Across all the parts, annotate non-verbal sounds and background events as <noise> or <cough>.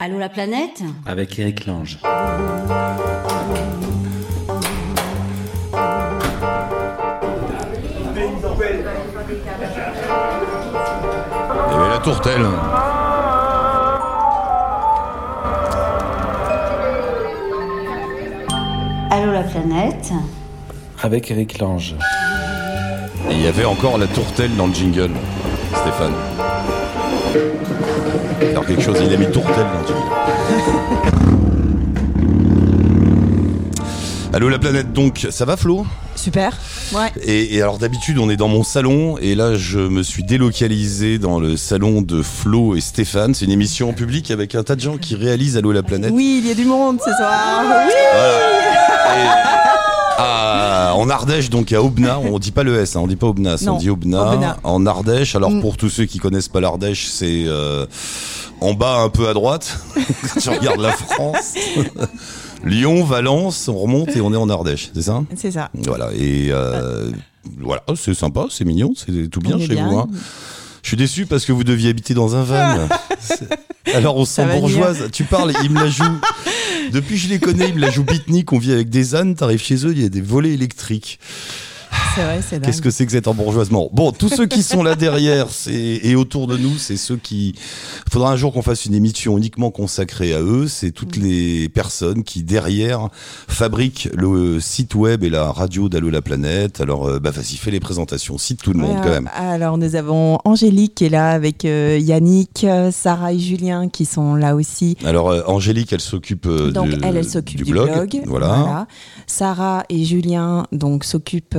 Allô la planète Avec Eric Lange. Il y avait la tourtelle. Allô la planète Avec Eric Lange. Et il y avait encore la tourtelle dans le jingle, Stéphane. Alors quelque chose, il a mis tourtelle dans. Allô la planète donc, ça va Flo? Super. Ouais. et, et alors d'habitude on est dans mon salon et là je me suis délocalisé dans le salon de Flo et Stéphane. C'est une émission en public avec un tas de gens qui réalisent Allô la planète. Oui, il y a du monde ce soir. Oui. Ah, en Ardèche, donc à Aubenas, on dit pas le S, hein, on dit pas Aubenas, Non, on dit Aubenas. en Ardèche. Alors Mm. pour tous ceux qui connaissent pas l'Ardèche, c'est euh, en bas un peu à droite, <laughs> quand tu regardes la France. <laughs> Lyon, Valence, on remonte et on est en Ardèche, c'est ça? C'est ça. Voilà, et euh, voilà, Oh, c'est sympa, c'est mignon, c'est tout bien On est chez bien. vous. hein. Je suis déçu parce que vous deviez habiter dans un van. <laughs> C'est- Alors on se Ça sent va bourgeoise. Tu parles, il me la joue. Depuis que je les connais, il me la joue beatnik. On vit avec des ânes. T'arrives chez eux, il y a des volets électriques. C'est vrai, c'est. Qu'est-ce que c'est que cet embourgeoisement? Bon, tous ceux qui sont là derrière <laughs> et autour de nous, c'est ceux qui. Il faudra un jour qu'on fasse une émission uniquement consacrée à eux. C'est toutes Mm. les personnes qui derrière fabriquent le site web et la radio d'Allo la planète. Alors, euh, bah vas-y, fais les présentations. Cite tout le monde quand même. Alors nous avons Angélique qui est là avec euh, Yannick, euh, Sarah et Julien qui sont là aussi. Alors, euh, Angélique, elle s'occupe euh, Donc de- elle, elle s'occupe du, blog. Voilà. Sarah et Julien donc s'occupent,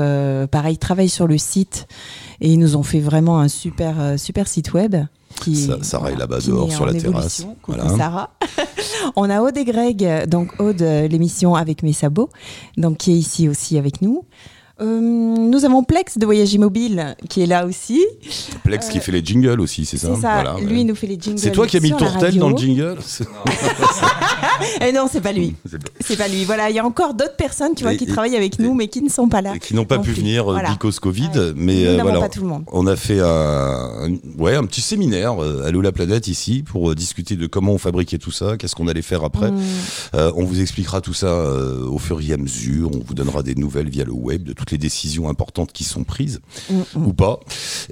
pareil, travaillent sur le site et ils nous ont fait vraiment un super euh, super site web. Qui, Sa- Sarah est là-bas dehors sur la terrasse. Coucou Voilà. Sarah. <laughs> On a Aude et Greg, donc Aude, euh, l'émission avec mes sabots, donc qui est ici aussi avec nous. Euh, nous avons Plex de Voyage Immobile qui est là aussi. Plex qui fait les jingles aussi, c'est ça Euh, ça. Voilà, Lui ouais. nous fait les jingles. C'est toi qui as mis Tourtel dans le jingle <laughs> <laughs> Eh non, c'est pas lui. <laughs> C'est pas- lui. Voilà, il y a encore d'autres personnes, tu vois, Et- qui et- travaillent avec nous, mais qui ne sont pas là. et qui n'ont pas pu plus. venir euh, Voilà. because Covid, Ouais. mais Nous euh, voilà. pas tout le monde. On a fait un, ouais, un petit séminaire euh, Allô la planète ici pour euh, discuter de comment on fabriquait tout ça, qu'est-ce qu'on allait faire après. Mmh. Euh, on vous expliquera tout ça euh, au fur et à mesure. On vous donnera des nouvelles via le web de toutes les décisions importantes qui sont prises Mmh, mmh. ou pas.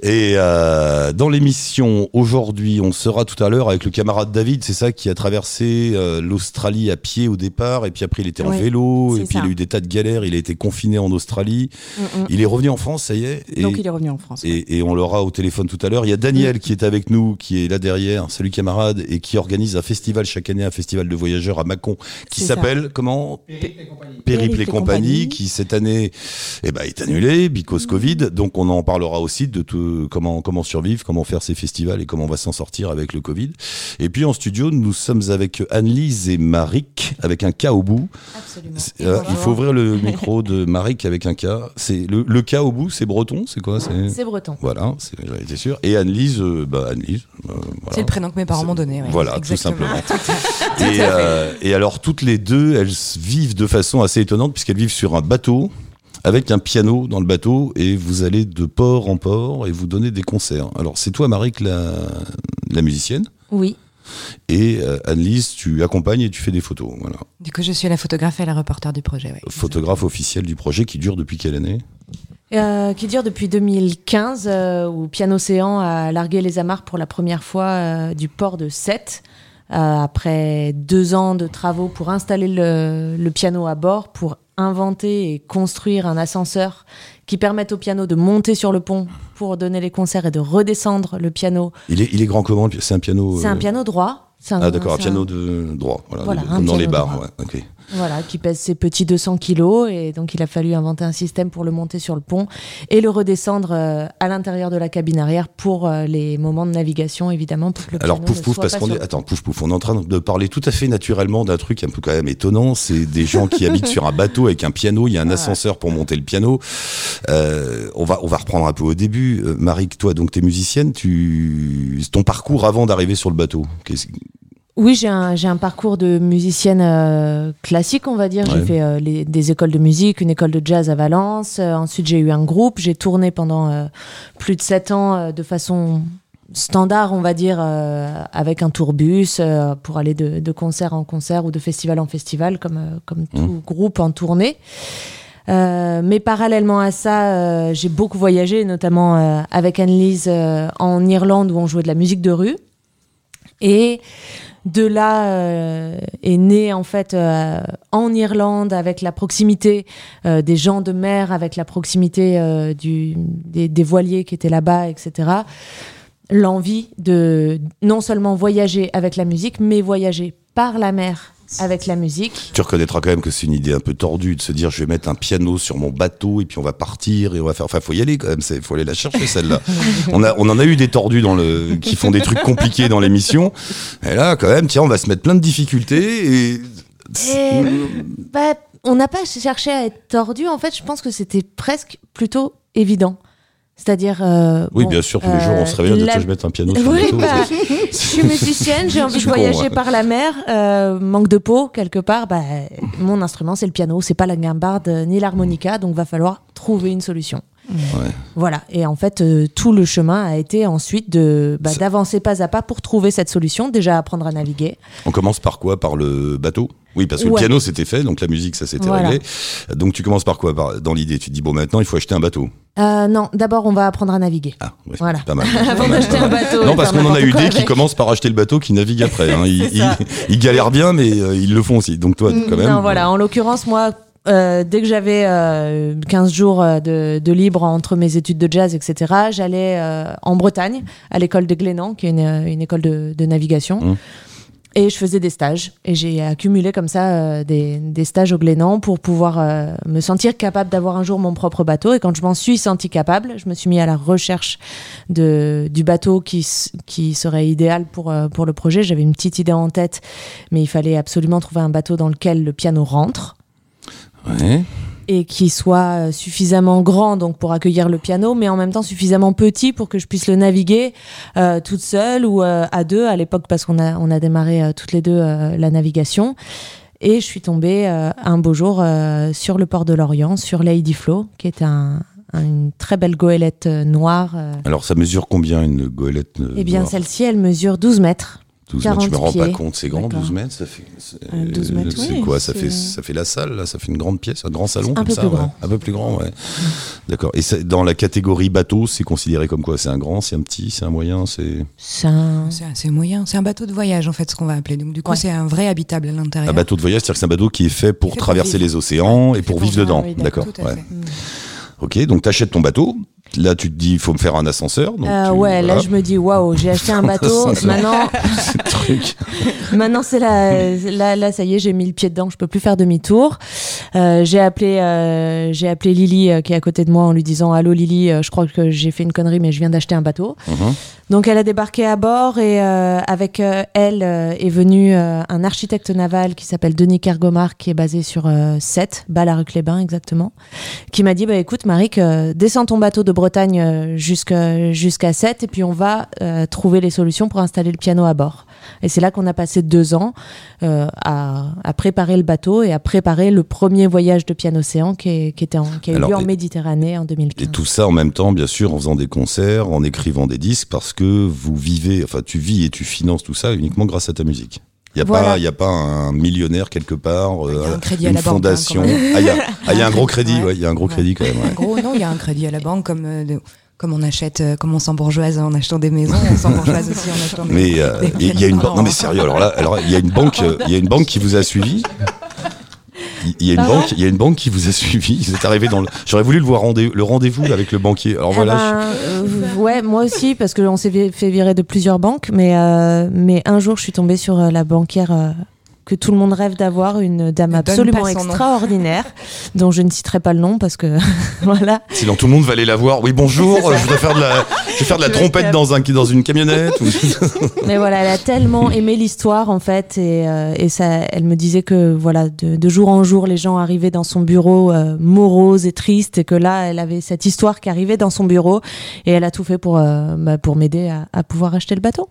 Et euh, dans l'émission aujourd'hui, on sera tout à l'heure avec le camarade David, c'est ça qui a traversé euh, l'Australie à pied au départ, et puis après il était en Ouais, vélo, et puis ça. il a eu des tas de galères. Il a été confiné en Australie. Mm, mm. Il est revenu en France, ça y est. Et, Donc il est revenu en France. ouais. et, et on l'aura au téléphone tout à l'heure. Il y a Daniel qui est avec nous, qui est là derrière. Salut camarade, et qui organise un festival chaque année, un festival de voyageurs à Mâcon, qui s'appelle comment? Périple Périple et et compagnie, compagnie. qui cette année eh ben, est annulé, because Covid. Donc on en parlera aussi de tout, comment, comment survivre, comment faire ces festivals et comment on va s'en sortir avec le Covid. Et puis en studio, nous sommes avec Anne-Lise et Marik, avec un K au bout. Absolument. Euh, il faut ouvrir le micro de Marik avec un K. C'est le, le K au bout, c'est breton, c'est quoi? C'est... Breton. Voilà, c'est- j'en étais sûr. Et Anne-Lise, euh, bah Anne-Lise. euh, voilà. C'est le prénom que mes parents m'ont donné. ouais. Voilà, tout simplement. <laughs> Et, euh, et alors, toutes les deux, elles vivent de façon assez étonnante, puisqu'elles vivent sur un bateau, avec un piano dans le bateau, et vous allez de port en port, et vous donnez des concerts. Alors, c'est toi, Marie, la, la musicienne, Oui. et euh, Anne-Lise, tu accompagnes et tu fais des photos. Voilà. Du coup, je suis la photographe et la reporter du projet. ouais. Photographe officiel du projet qui dure depuis quelle année? Euh, qui dure depuis 2015, euh, où Piano Océan a largué les amarres pour la première fois euh, du port de Sète. après deux ans de travaux pour installer le, le piano à bord, pour inventer et construire un ascenseur qui permette au piano de monter sur le pont pour donner les concerts et de redescendre le piano. il est, il est grand comment C'est un piano. C'est euh, un piano droit. Un- Ah, d'accord, un piano de droit. Voilà, Voilà, comme dans les bars. ouais. Voilà, qui pèse ses petits 200 kilos et donc il a fallu inventer un système pour le monter sur le pont et le redescendre euh, à l'intérieur de la cabine arrière pour euh, les moments de navigation évidemment pour que le Alors pouf pouf parce qu'on est attends pouf pouf on est en train de parler tout à fait naturellement d'un truc un peu quand même étonnant c'est des gens qui habitent sur un bateau avec un piano il y a un ascenseur pour monter le piano. Euh, on va on va reprendre un peu au début. Euh, Marie toi donc t'es musicienne tu ton parcours avant d'arriver sur le bateau qu'est-ce- Oui, j'ai un, j'ai un parcours de musicienne euh, classique, on va dire. Ouais. J'ai fait euh, les- des écoles de musique, une école de jazz à Valence. Euh, ensuite, j'ai eu un groupe. J'ai tourné pendant euh, plus de sept ans euh, de façon standard, on va dire, euh, avec un tourbus euh, pour aller de, de concert en concert ou de festival en festival, comme, euh, comme tout groupe en tournée. Euh, mais parallèlement à ça, euh, j'ai beaucoup voyagé, notamment euh, avec Anne-Lise euh, en Irlande où on jouait de la musique de rue. Et de là euh, est né en fait euh, en Irlande avec la proximité euh, des gens de mer, avec la proximité des voiliers qui étaient là-bas, etc. L'envie de non seulement voyager avec la musique, mais voyager par la mer avec la musique. Tu reconnaîtras quand même que c'est une idée un peu tordue de se dire je vais mettre un piano sur mon bateau et puis on va partir et on va faire. Enfin, faut y aller quand même. Faut aller la chercher celle-là. <laughs> on a, on en a eu des tordus dans le qui font des trucs compliqués dans l'émission. Et là, quand même, tiens, on va se mettre plein de difficultés et. Et, bah, on n'a pas cherché à être tordu. En fait, je pense que c'était presque plutôt évident. C'est-à-dire. euh, Oui, bon, bien sûr, tous les jours on se euh, réveille, on dit, la- je vais mettre un piano <laughs> sur le Oui, bateau. bah, je suis musicienne, j'ai envie de con, voyager ouais. par la mer. euh, manque de peau, quelque part. Bah, mon instrument, c'est le piano, c'est pas la guimbarde euh, ni l'harmonica, donc va falloir trouver une solution. Ouais. Voilà. Et en fait, euh, tout le chemin a été ensuite de bah, d'avancer pas à pas pour trouver cette solution. Déjà apprendre à naviguer. On commence par quoi? Par le bateau? Oui, parce que Ouais. le piano c'était fait, donc la musique ça s'était Voilà. réglé. Donc tu commences par quoi? Dans l'idée, tu te dis bon maintenant il faut acheter un bateau. Euh, non, d'abord, on va apprendre à naviguer. Ah, ouais, Voilà. pas mal. <laughs> Avant d'acheter un bateau. Non, parce qu'on en a eu des qui commencent par acheter le bateau qui navigue après. hein. <laughs> Ils, galèrent bien, mais euh, ils le font aussi. Donc toi, quand même. Non, voilà. En l'occurrence, moi, euh, dès que j'avais euh, 15 jours de, de libre entre mes études de jazz, etc., j'allais euh, en Bretagne, à l'école de Glénan, qui est une, une école de, de navigation. Mmh. Et je faisais des stages. Et j'ai accumulé comme ça euh, des, stages au Glénan pour pouvoir euh, me sentir capable d'avoir un jour mon propre bateau. Et quand je m'en suis sentie capable, je me suis mis à la recherche du bateau qui, serait idéal pour, euh, pour le projet. J'avais une petite idée en tête, mais il fallait absolument trouver un bateau dans lequel le piano rentre. Et qui soit euh, suffisamment grand donc pour accueillir le piano, mais en même temps suffisamment petit pour que je puisse le naviguer euh, toute seule ou euh, à deux à l'époque parce qu'on a on a démarré euh, toutes les deux la navigation. Et je suis tombée un beau jour sur le port de Lorient, sur Lady Flo, qui est un, un- une très belle goélette noire. Alors ça mesure combien une goélette Eh bien, celle-ci, elle mesure 12 mètres. 12 mètres, je me 40 rends pas compte, c'est grand, D'accord. 12 mètres, ça fait. c'est- Euh, 12 mètres, c'est oui, quoi ça fait, ça fait la salle, là Ça fait une grande pièce, un grand salon Un comme peu ça plus ouais. grand. Un peu plus grand, ouais. D'accord. Et c'est- dans la catégorie bateau, c'est considéré comme quoi? C'est un grand, c'est un petit, c'est un moyen, c'est. C'est un- C'est moyen. C'est un bateau de voyage, en fait, ce qu'on va appeler. Donc, du coup, Ouais. c'est un vrai habitable à l'intérieur. Un bateau de voyage, c'est-à-dire que c'est un bateau qui est fait pour traverser les océans et pour vivre dedans. oui, D'accord. fait. Ok, donc t'achètes ton bateau. Là, tu te dis, il faut me faire un ascenseur. Donc Euh, tu- ouais, là je me dis waouh, j'ai acheté un <laughs> bateau. Maintenant, <laughs> truc. <laughs> Maintenant, c'est la, là, là, ça y est, j'ai mis le pied dedans, je peux plus faire demi-tour. Euh, j'ai appelé, euh, j'ai appelé Lily qui est à côté de moi en lui disant allô Lily, je crois que j'ai fait une connerie, mais je viens d'acheter un bateau. Mhm. Donc elle a débarqué à bord et avec elle est venu un architecte naval qui s'appelle Denis Kergomar qui est basé sur Sète, Bas-la-Rue-Clébin exactement, qui m'a dit bah écoute Marik, euh, descends ton bateau de Bretagne euh, jusqu'à jusqu'à Sète et puis on va euh, trouver les solutions pour installer le piano à bord. Et c'est là qu'on a passé deux ans euh, à, à préparer le bateau et à préparer le premier voyage de piano océan qui, est- qui était en, qui a eu Alors, lieu en et- Méditerranée en 2015. Et tout ça en même temps, bien sûr, en faisant des concerts, en écrivant des disques, parce que vous vivez, enfin, tu vis et tu finances tout ça uniquement grâce à ta musique. Il n'y a, Voilà. pas- il y a pas un millionnaire quelque part, Il y a euh, un crédit à une banque, hein, fondation. ah, il y a, <laughs> ah, il y a un gros crédit, Ouais. ouais, il y a un gros Ouais. crédit quand même. ouais. Gros, non, il y a un crédit à la banque, comme, euh, de- comme on achète, euh, comme on s'embourgeoise en achetant des maisons, on s'embourgeoise aussi en achetant <laughs> des Mais euh, des il y a une banque. Non mais sérieux. Alors là, alors il y a une banque. euh, Il y a une banque qui vous a suivi? Il- y a une Pardon banque. Il y a une banque qui vous a suivi. Vous êtes arrivé dans le. J'aurais voulu le voir rendez le rendez-vous avec le banquier. Alors Eh voilà. ben, euh, ouais, moi aussi, parce qu'on s'est vi- fait virer de plusieurs banques, mais, euh, mais un jour, je suis tombée sur euh, la banquière que tout le monde rêve d'avoir, une dame Ne absolument extraordinaire, <laughs> dont je ne citerai pas le nom parce que <laughs> voilà. Sinon tout le monde va aller la voir. Oui bonjour. Je voudrais faire de la. Je vais faire de la trompette dans un dans une camionnette. ou- <laughs> Mais voilà, elle a tellement aimé l'histoire en fait, et, euh, et ça, elle me disait que voilà, de, de jour en jour, les gens arrivaient dans son bureau euh, moroses et tristes, et que là, elle avait cette histoire qui arrivait dans son bureau, et elle a tout fait pour euh, bah, pour m'aider à, à pouvoir acheter le bateau.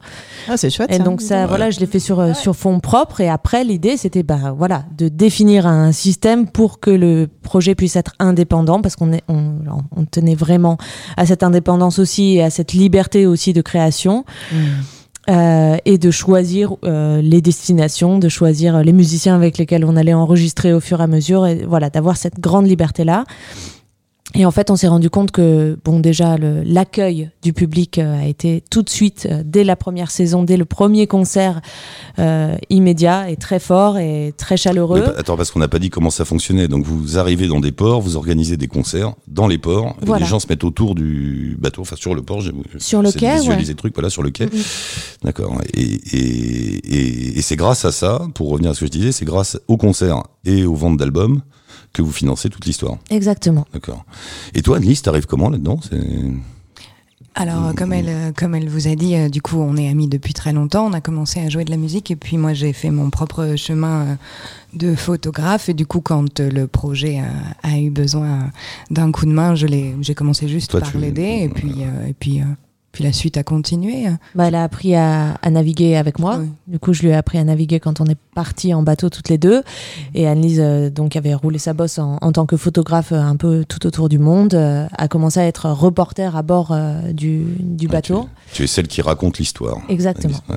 Ah, c'est chouette. Et ça. donc ça, voilà, je l'ai fait sur, euh, sur fond propre. Et après, l'idée, c'était bah, voilà, de définir un système pour que le projet puisse être indépendant, parce qu'on on, on tenait vraiment à cette indépendance aussi et à cette liberté aussi de création. Euh, et de choisir euh, les destinations, de choisir les musiciens avec lesquels on allait enregistrer au fur et à mesure, et voilà, d'avoir cette grande liberté-là. Et en fait, on s'est rendu compte que, bon, déjà, l'accueil du public euh, a été tout de suite, euh, dès la première saison, dès le premier concert, euh, immédiat et très fort et très chaleureux. Mais attends, parce qu'on n'a pas dit comment ça fonctionnait. Donc vous arrivez dans des ports, vous organisez des concerts dans les ports, et Voilà. les gens se mettent autour du bateau, enfin sur le port. j'ai- Sur le quai, visualiser ouais. le truc, voilà, sur le quai. D'accord. Et, et, et, et c'est grâce à ça, pour revenir à ce que je disais, c'est grâce aux concerts et aux ventes d'albums que vous financez toute l'histoire. Exactement. D'accord. Et toi, Annelise, t'arrives comment là-dedans? Alors, comme elle, euh, comme elle vous a dit, euh, du coup, on est amis depuis très longtemps. On a commencé à jouer de la musique et puis moi, j'ai fait mon propre chemin euh, de photographe. Et du coup, quand euh, le projet a, a eu besoin d'un coup de main, je l'ai, j'ai commencé juste Toi, par l'aider et puis, euh, et puis, euh, puis la suite a continué. Bah, elle a appris à, à naviguer avec moi. Oui. Du coup, je lui ai appris à naviguer quand on est partis en bateau toutes les deux. Et Annelise, euh, donc, avait roulé sa bosse en, en tant que photographe euh, un peu tout autour du monde, euh, a commencé à être reporter à bord euh, du, du Ah, bateau. Tu es celle qui raconte l'histoire. Exactement. Ouais.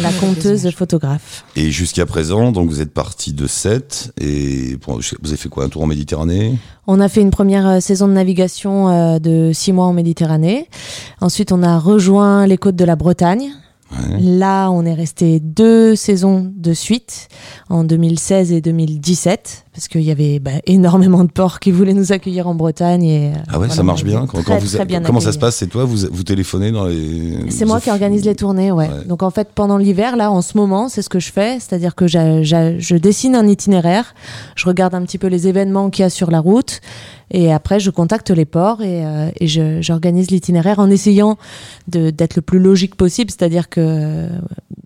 La conteuse photographe. Et jusqu'à présent, donc vous êtes parti de 7 et vous avez fait quoi Un tour en Méditerranée? On a fait une première euh, saison de navigation euh, de six mois en Méditerranée. Ensuite, on a rejoint les côtes de la Bretagne. Ouais. Là, on est resté deux saisons de suite, en 2016 et 2017, parce qu'il y avait bah, énormément de ports qui voulaient nous accueillir en Bretagne. Et, euh, Ah ouais, ça marche bien. Quand, très, quand vous, bien comment ça se passe? C'est toi, vous, vous téléphonez dans les. C'est moi qui organise les tournées, ouais. Ouais. Donc en fait, pendant l'hiver, là, en ce moment, c'est ce que je fais, c'est-à-dire que je dessine un itinéraire, je regarde un petit peu les événements qu'il y a sur la route, et après, je contacte les ports et, euh, et j'organise l'itinéraire en essayant d'être le plus logique possible, c'est-à-dire que euh,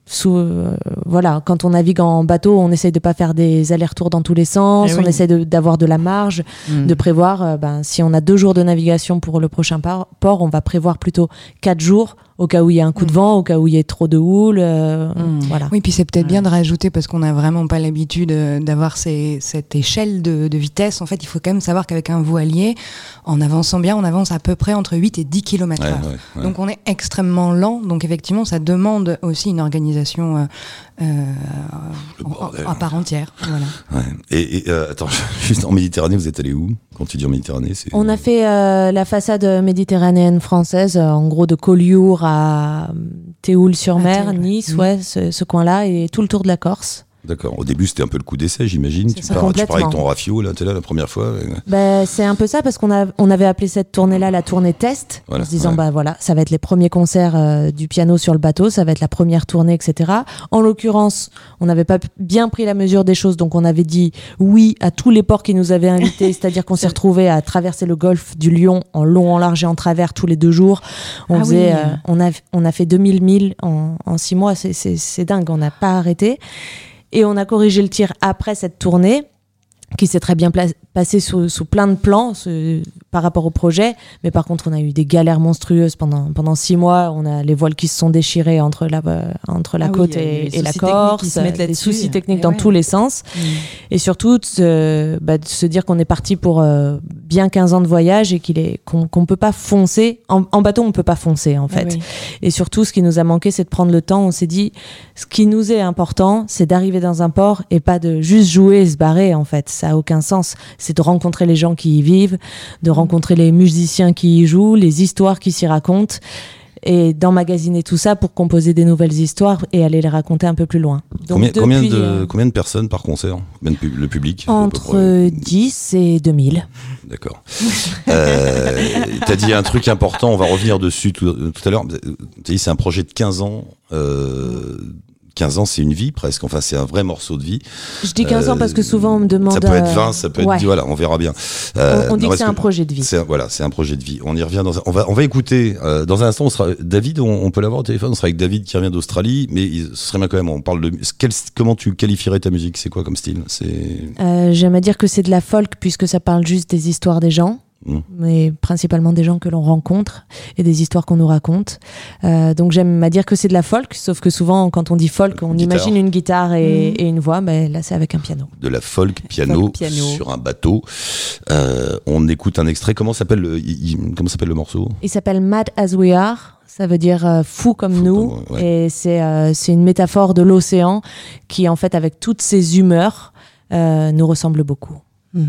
sous, euh, voilà, quand on navigue en bateau, on essaye de pas faire des allers-retours dans tous les sens, Eh on essaye d'avoir de la marge, Mm. de prévoir, euh, ben, si on a deux jours de navigation pour le prochain port, on va prévoir plutôt quatre jours au cas où il y a un coup de Mm. vent, au cas où il y ait trop de houle. euh, Mm. Voilà. Oui, puis c'est peut-être bien de rajouter parce qu'on n'a vraiment pas l'habitude euh, d'avoir ces- cette échelle de, de vitesse. En fait, il faut quand même savoir qu'avec un voilier, en avançant bien, on avance à peu près entre 8 et 10 km Ouais, heure. ouais, ouais. Donc on est extrêmement lent, donc effectivement ça demande aussi une organisation euh, euh, en- en- à part entière. Voilà. Ouais. Et, et, euh, attends, <laughs> juste en Méditerranée, vous êtes allé où? Quand tu dis en Méditerranée, c'est. On a fait euh, la façade méditerranéenne française, euh, en gros de Collioure à euh, Théoul-sur-Mer. Nice, Mhm. ouais, ce, ce coin-là, et tout le tour de la Corse. D'accord. Au début, c'était un peu le coup d'essai, j'imagine. Tu pars, tu pars avec ton rafio, là, t'es là la première fois. Ben, c'est un peu ça parce qu'on a, on avait appelé cette tournée-là la tournée test, Voilà, en se disant ouais. bah voilà, ça va être les premiers concerts euh, du piano sur le bateau, ça va être la première tournée, etc. En l'occurrence, on n'avait pas bien pris la mesure des choses, donc on avait dit oui à tous les ports qui nous avaient invités, <laughs> c'est-à-dire qu'on s'est retrouvé à traverser le golfe du Lion en long, en large et en travers tous les deux jours. On Ah faisait, oui. euh, on a, on a fait 2000 milles en, en six mois, c'est dingue, on n'a pas arrêté. Et on a corrigé le tir après cette tournée qui s'est très bien pla- passé sous, sous plein de plans ce- par rapport au projet. Mais par contre, on a eu des galères monstrueuses pendant, pendant six mois. On a les voiles qui se sont déchirés entre la, entre la Ah oui, côte eu et, et la Corse. des soucis techniques Et dans ouais. tous les sens. Et surtout, de se, bah, de se dire qu'on est parti pour euh, bien 15 ans de voyage et qu'il est qu'on qu'on peut pas foncer. En, en bateau, on peut pas foncer, en fait. Ah oui. Et surtout, ce qui nous a manqué, c'est de prendre le temps. On s'est dit, ce qui nous est important, c'est d'arriver dans un port et pas de juste jouer et se barrer, en fait. Ça a aucun sens. C'est de rencontrer les gens qui y vivent, de rencontrer les musiciens qui y jouent, les histoires qui s'y racontent et d'emmagasiner tout ça pour composer des nouvelles histoires et aller les raconter un peu plus loin. Donc, combien, de, euh, combien de personnes par concert Combien de pub- Le public entre près 10 et 2000. D'accord. Euh, T'as dit un truc important, on va revenir dessus tout, tout à l'heure. T'as dit c'est un projet de 15 ans. Euh, 15 ans, c'est une vie presque. Enfin, c'est un vrai morceau de vie. Je dis 15 ans parce que souvent on me demande. Ça peut être euh, 20, ça peut être. Voilà, on verra bien. On, Euh, on dit non, que c'est un projet de vie. c'est un- voilà, c'est un projet de vie. On y revient dans un, on va on va écouter euh, dans un instant. On sera David, on, on peut l'avoir au téléphone. On sera avec David qui revient d'Australie, mais il- ce serait bien quand même. On parle de quel- comment tu qualifierais ta musique? C'est quoi comme style? C'est Euh, J'aime à dire que c'est de la folk puisque ça parle juste des histoires des gens. Mm. mais principalement des gens que l'on rencontre et des histoires qu'on nous raconte. Euh, donc j'aime à dire que c'est de la folk, sauf que souvent quand on dit folk, on Guitare. imagine une guitare et, et une voix, mais là c'est avec un piano. De la folk piano, Folk piano. sur un bateau. Euh, on écoute un extrait. Comment s'appelle le, il- il- comment s'appelle le morceau? Il s'appelle Mad as We Are. Ça veut dire euh, fou comme Fou nous. comme- ouais. Et c'est euh, c'est une métaphore de l'océan qui, en fait, avec toutes ses humeurs, euh, nous ressemble beaucoup. Hmm.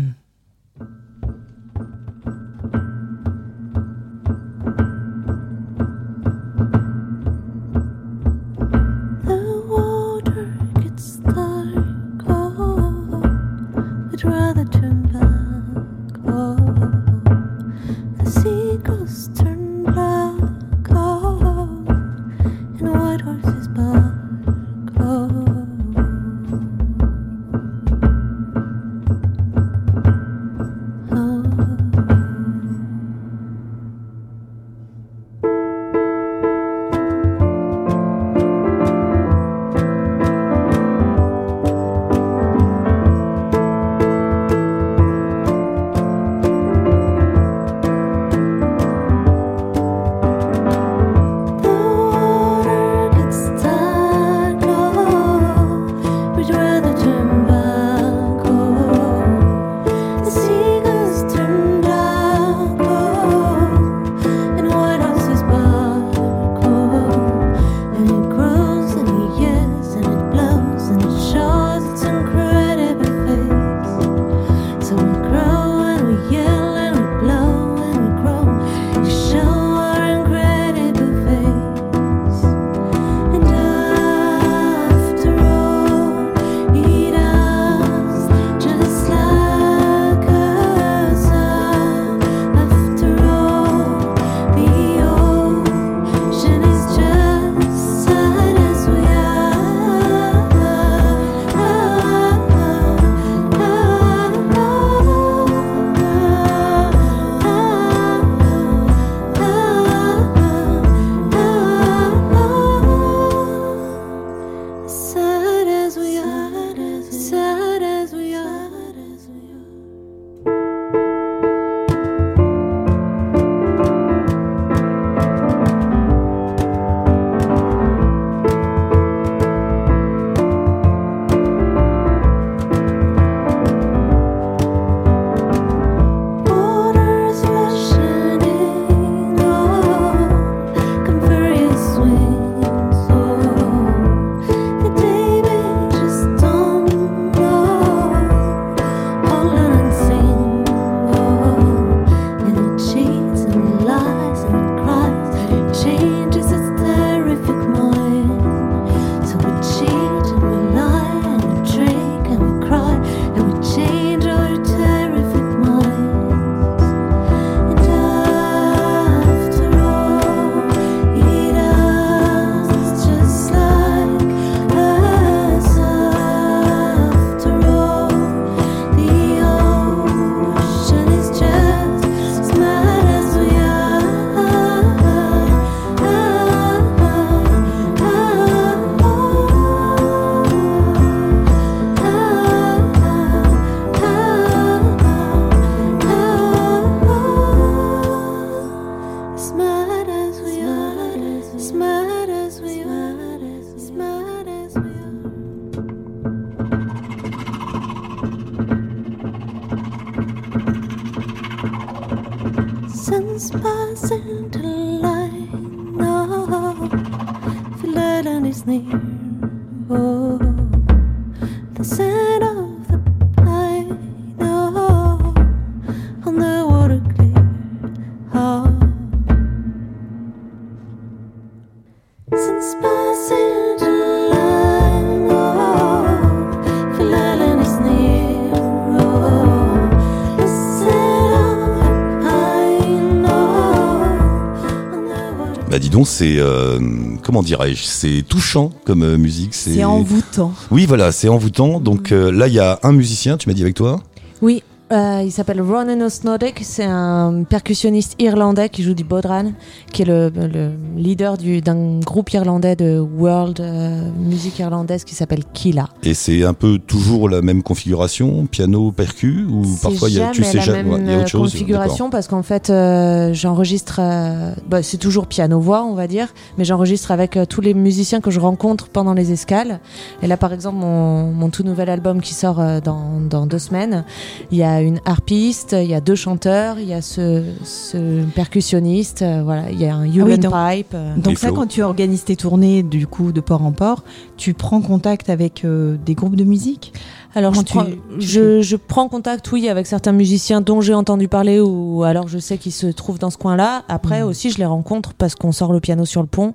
C'est euh, comment dirais-je, c'est touchant comme euh, musique. C'est envoûtant. Oui, voilà, c'est envoûtant. Donc euh, là, il y a un musicien. Tu m'as dit avec toi? Oui, Euh, il s'appelle Ronan O'Snodek, c'est un percussionniste irlandais qui joue du bodhran, qui est le, le leader du- d'un groupe irlandais de world euh, musique irlandaise qui s'appelle Kila. Et c'est un peu toujours la même configuration, piano, percu, ou parfois il y a, tu sais la jamais, même ouais, il y a euh, autre chose. configuration parce qu'en fait euh, j'enregistre, euh, bah, c'est toujours piano-voix on va dire, mais j'enregistre avec euh, tous les musiciens que je rencontre pendant les escales. Et là par exemple mon, mon tout nouvel album qui sort euh, dans, dans deux semaines, il y a une harpiste, il y a deux chanteurs, il y a ce, ce percussionniste, euh, voilà, il y a un human oui, donc- pipe. euh. Donc ça, quand tu organises tes tournées du coup de port en port, tu prends contact avec euh, des groupes de musique? Alors je tu- prends, tu je, je prends contact, oui, avec certains musiciens dont j'ai entendu parler ou alors je sais qu'ils se trouvent dans ce coin-là. Après Mhm. aussi, je les rencontre parce qu'on sort le piano sur le pont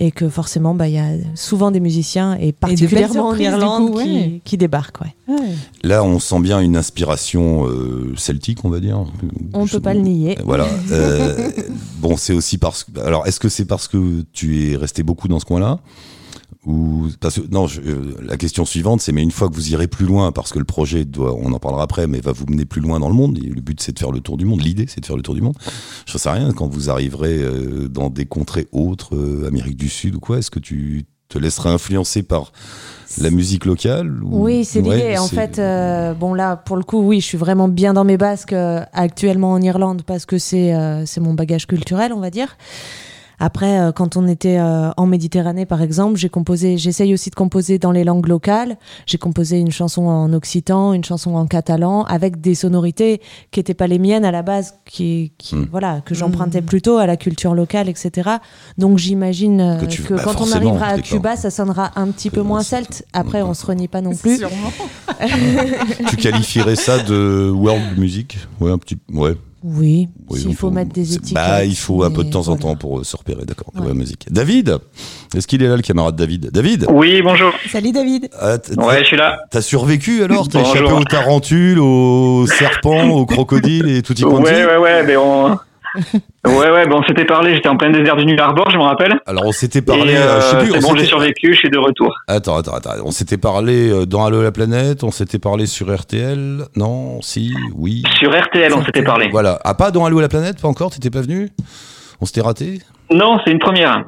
et que forcément, bah, il y a souvent des musiciens et particulièrement en Irlande coup, qui, ouais. qui débarquent. Ouais. Là, on sent bien une inspiration euh, celtique, on va dire. On ne Je- peut pas le nier. Voilà. <laughs> Euh, bon, c'est aussi parce que. Alors, est-ce que c'est parce que tu es resté beaucoup dans ce coin-là? Ou parce que non, je- euh, la question suivante, c'est mais une fois que vous irez plus loin, parce que le projet doit, on en parlera après, mais va vous mener plus loin dans le monde. et le but, c'est de faire le tour du monde. L'idée, c'est de faire le tour du monde. Je sais rien quand vous arriverez euh, dans des contrées autres, euh, Amérique du Sud ou quoi. Est-ce que tu te laisseras influencer par la musique locale ou- Oui, c'est Ouais, l'idée. En fait, euh, bon là, pour le coup, oui, je suis vraiment bien dans mes basques euh, actuellement en Irlande parce que c'est euh, c'est mon bagage culturel, on va dire. Après, euh, quand on était euh, en Méditerranée, par exemple, j'ai composé, j'essaye aussi de composer dans les langues locales. J'ai composé une chanson en occitan, une chanson en catalan, avec des sonorités qui n'étaient pas les miennes à la base, qui, qui Mm. voilà, que j'empruntais plutôt à la culture locale, etc. Donc j'imagine euh, Que bah, quand on arrivera à. Cuba, ça sonnera un petit peu moins celte. Après, on se renie pas non plus. <laughs> <laughs> tu qualifierais ça de world music? Ouais, un petit. Ouais. Oui, Oui, s'il faut peut- mettre des étiquettes. Bah, il faut un peu de temps en temps pour euh, se repérer, d'accord. Ouais. la musique. David, est-ce qu'il est là, le camarade David? David? Oui, bonjour. Salut David ah, Ouais, je suis là. T'as survécu alors? T'as échappé aux tarentules, aux serpents, aux crocodiles et tout y quanti? Ouais, ouais, ouais, mais on. Ouais, ouais, bon, on s'était parlé, j'étais en plein désert du New Harbor, je me rappelle. Alors on s'était parlé, euh, je sais euh, plus, bon, j'ai survécu, je suis de retour. Attends, attends, attends. On s'était parlé euh, dans Allo la planète, on s'était parlé sur RTL. Non, si, oui. Sur RTL, on s'était parlé. Voilà. Ah, pas dans Allo la planète, pas encore T'étais pas venu? On s'était raté? Non, c'est une première.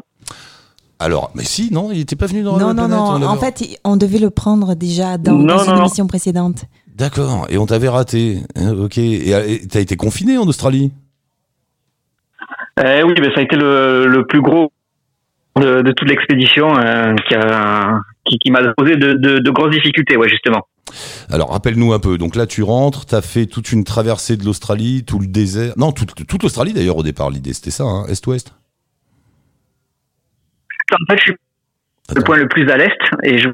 Alors, mais si, non, il était pas venu dans Allo Non, la non, planète. non. on En fait, on devait le prendre déjà dans, Non, dans non, une non. émission précédente. D'accord, et on t'avait raté. Ok, et et t'as été confiné en Australie? Eh oui, mais ça a été le, le plus gros de, de toute l'expédition euh, qui, a- qui, qui m'a posé de, de, de grosses difficultés, ouais, justement. Alors, rappelle-nous un peu. Donc là, tu rentres, t'as fait toute une traversée de l'Australie, tout le désert. Non, toute, toute l'Australie d'ailleurs au départ, l'idée c'était ça, hein, Est-Ouest? En fait, je suis le point le plus à l'est et je,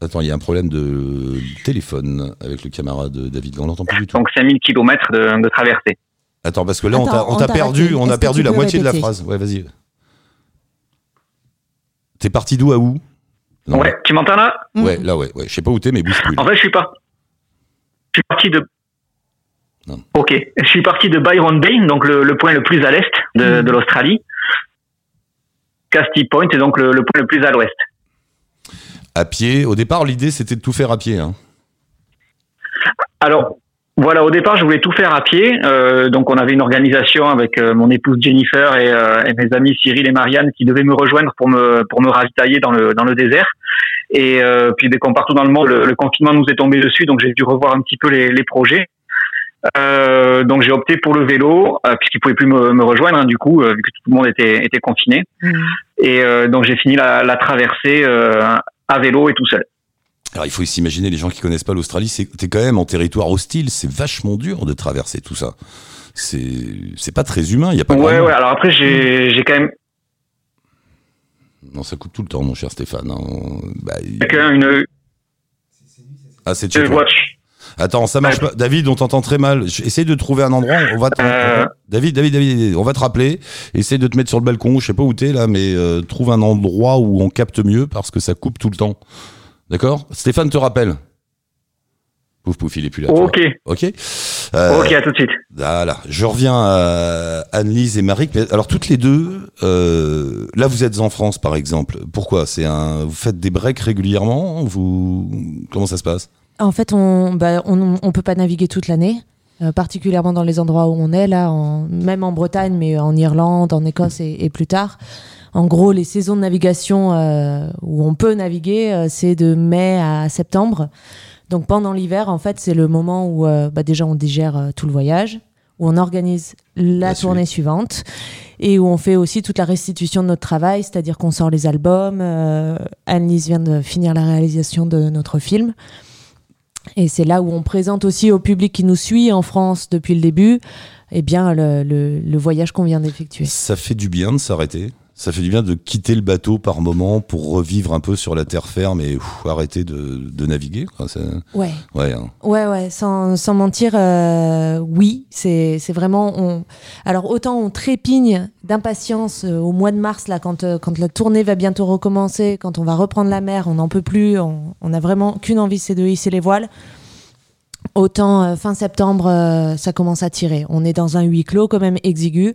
attends, il y a un problème de téléphone avec le camarade David, on l'entend plus du tout. donc 5000 km de, de traversée. Attends, parce que là, on t'a- Attends, on on t'a t'a perdu, on a perdu la moitié de la phrase. Ouais, vas-y. T'es parti d'où à où? Non. Ouais, tu m'entends là? Ouais, là, ouais, ouais. Je sais pas où t'es, mais bouge plus. En fait, je suis pas. Je suis parti de. Non. Ok, je suis parti de Byron Bay, donc le, le point le plus à l'est de, Hmm. de l'Australie. Casti Point est donc le, le point le plus à l'ouest. À pied. Au départ, l'idée, c'était de tout faire à pied. Hein. Alors, voilà, au départ, je voulais tout faire à pied. Euh, donc, on avait une organisation avec euh, mon épouse Jennifer et, euh, et mes amis Cyril et Marianne qui devaient me rejoindre pour me pour me ravitailler dans le dans le désert. Et euh, puis, dès qu'on partout dans le monde, le, le confinement nous est tombé dessus, donc j'ai dû revoir un petit peu les, les projets. Euh, donc, j'ai opté pour le vélo euh, puisqu'ils pouvaient plus me, me rejoindre hein, du coup, euh, vu que tout le monde était était confiné. Et euh, donc, j'ai fini la, la traversée euh, à vélo et tout seul. Alors, il faut s'imaginer, les gens qui connaissent pas l'Australie, c'est t'es quand même en territoire hostile. C'est vachement dur de traverser tout ça. C'est pas très humain. Il y a pas Ouais, ouais. Alors après, j'ai quand même Non, ça coupe tout le temps, mon cher Stéphane. hein. Bah, il- quand même une, Ah, c'est chez toi. Attends, ça marche pas. David, on t'entend très mal. Essaye de trouver un endroit. On va te... Euh. David, David, David, on va te rappeler. Essaye de te mettre sur le balcon. Je sais pas où t'es là, mais euh, trouve un endroit où on capte mieux parce que ça coupe tout le temps. D'accord Stéphane te rappelle. Pouf pouf, il est plus là. Ok, Ok. Euh, ok, à tout de suite. Voilà. Je reviens à Anne-Lise et Marie. Mais Alors toutes les deux, euh, là vous êtes en France par exemple. Pourquoi? C'est un. Vous faites des breaks régulièrement? Vous comment ça se passe? En fait, on bah, on, on peut pas naviguer toute l'année. Euh, particulièrement dans les endroits où on est là, en, même en Bretagne, mais en Irlande, en Écosse et, et plus tard. En gros, les saisons de navigation euh, où on peut naviguer, euh, c'est de mai à septembre. Donc pendant l'hiver, en fait, c'est le moment où bah, déjà on digère tout le voyage, où on organise la, La tournée suivante et où on fait aussi toute la restitution de notre travail, c'est-à-dire qu'on sort les albums. Euh, Anne-Lise vient de finir la réalisation de notre film. Et c'est là où on présente aussi au public qui nous suit en France depuis le début, eh bien, le, le- le voyage qu'on vient d'effectuer. Ça fait du bien de s'arrêter. Ça fait du bien de quitter le bateau par moment pour revivre un peu sur la terre ferme et ouf, arrêter de, de naviguer. quoi. Ouais. Ouais, hein. Ouais, ouais, sans, sans mentir, euh, oui, c'est c'est vraiment. On... Alors, autant on trépigne d'impatience euh, au mois de mars, là, quand, euh, quand la tournée va bientôt recommencer, quand on va reprendre la mer, on n'en peut plus, on, on a vraiment qu'une envie, c'est de hisser les voiles. Autant euh, fin septembre, euh, ça commence à tirer. On est dans un huis clos quand même exigu.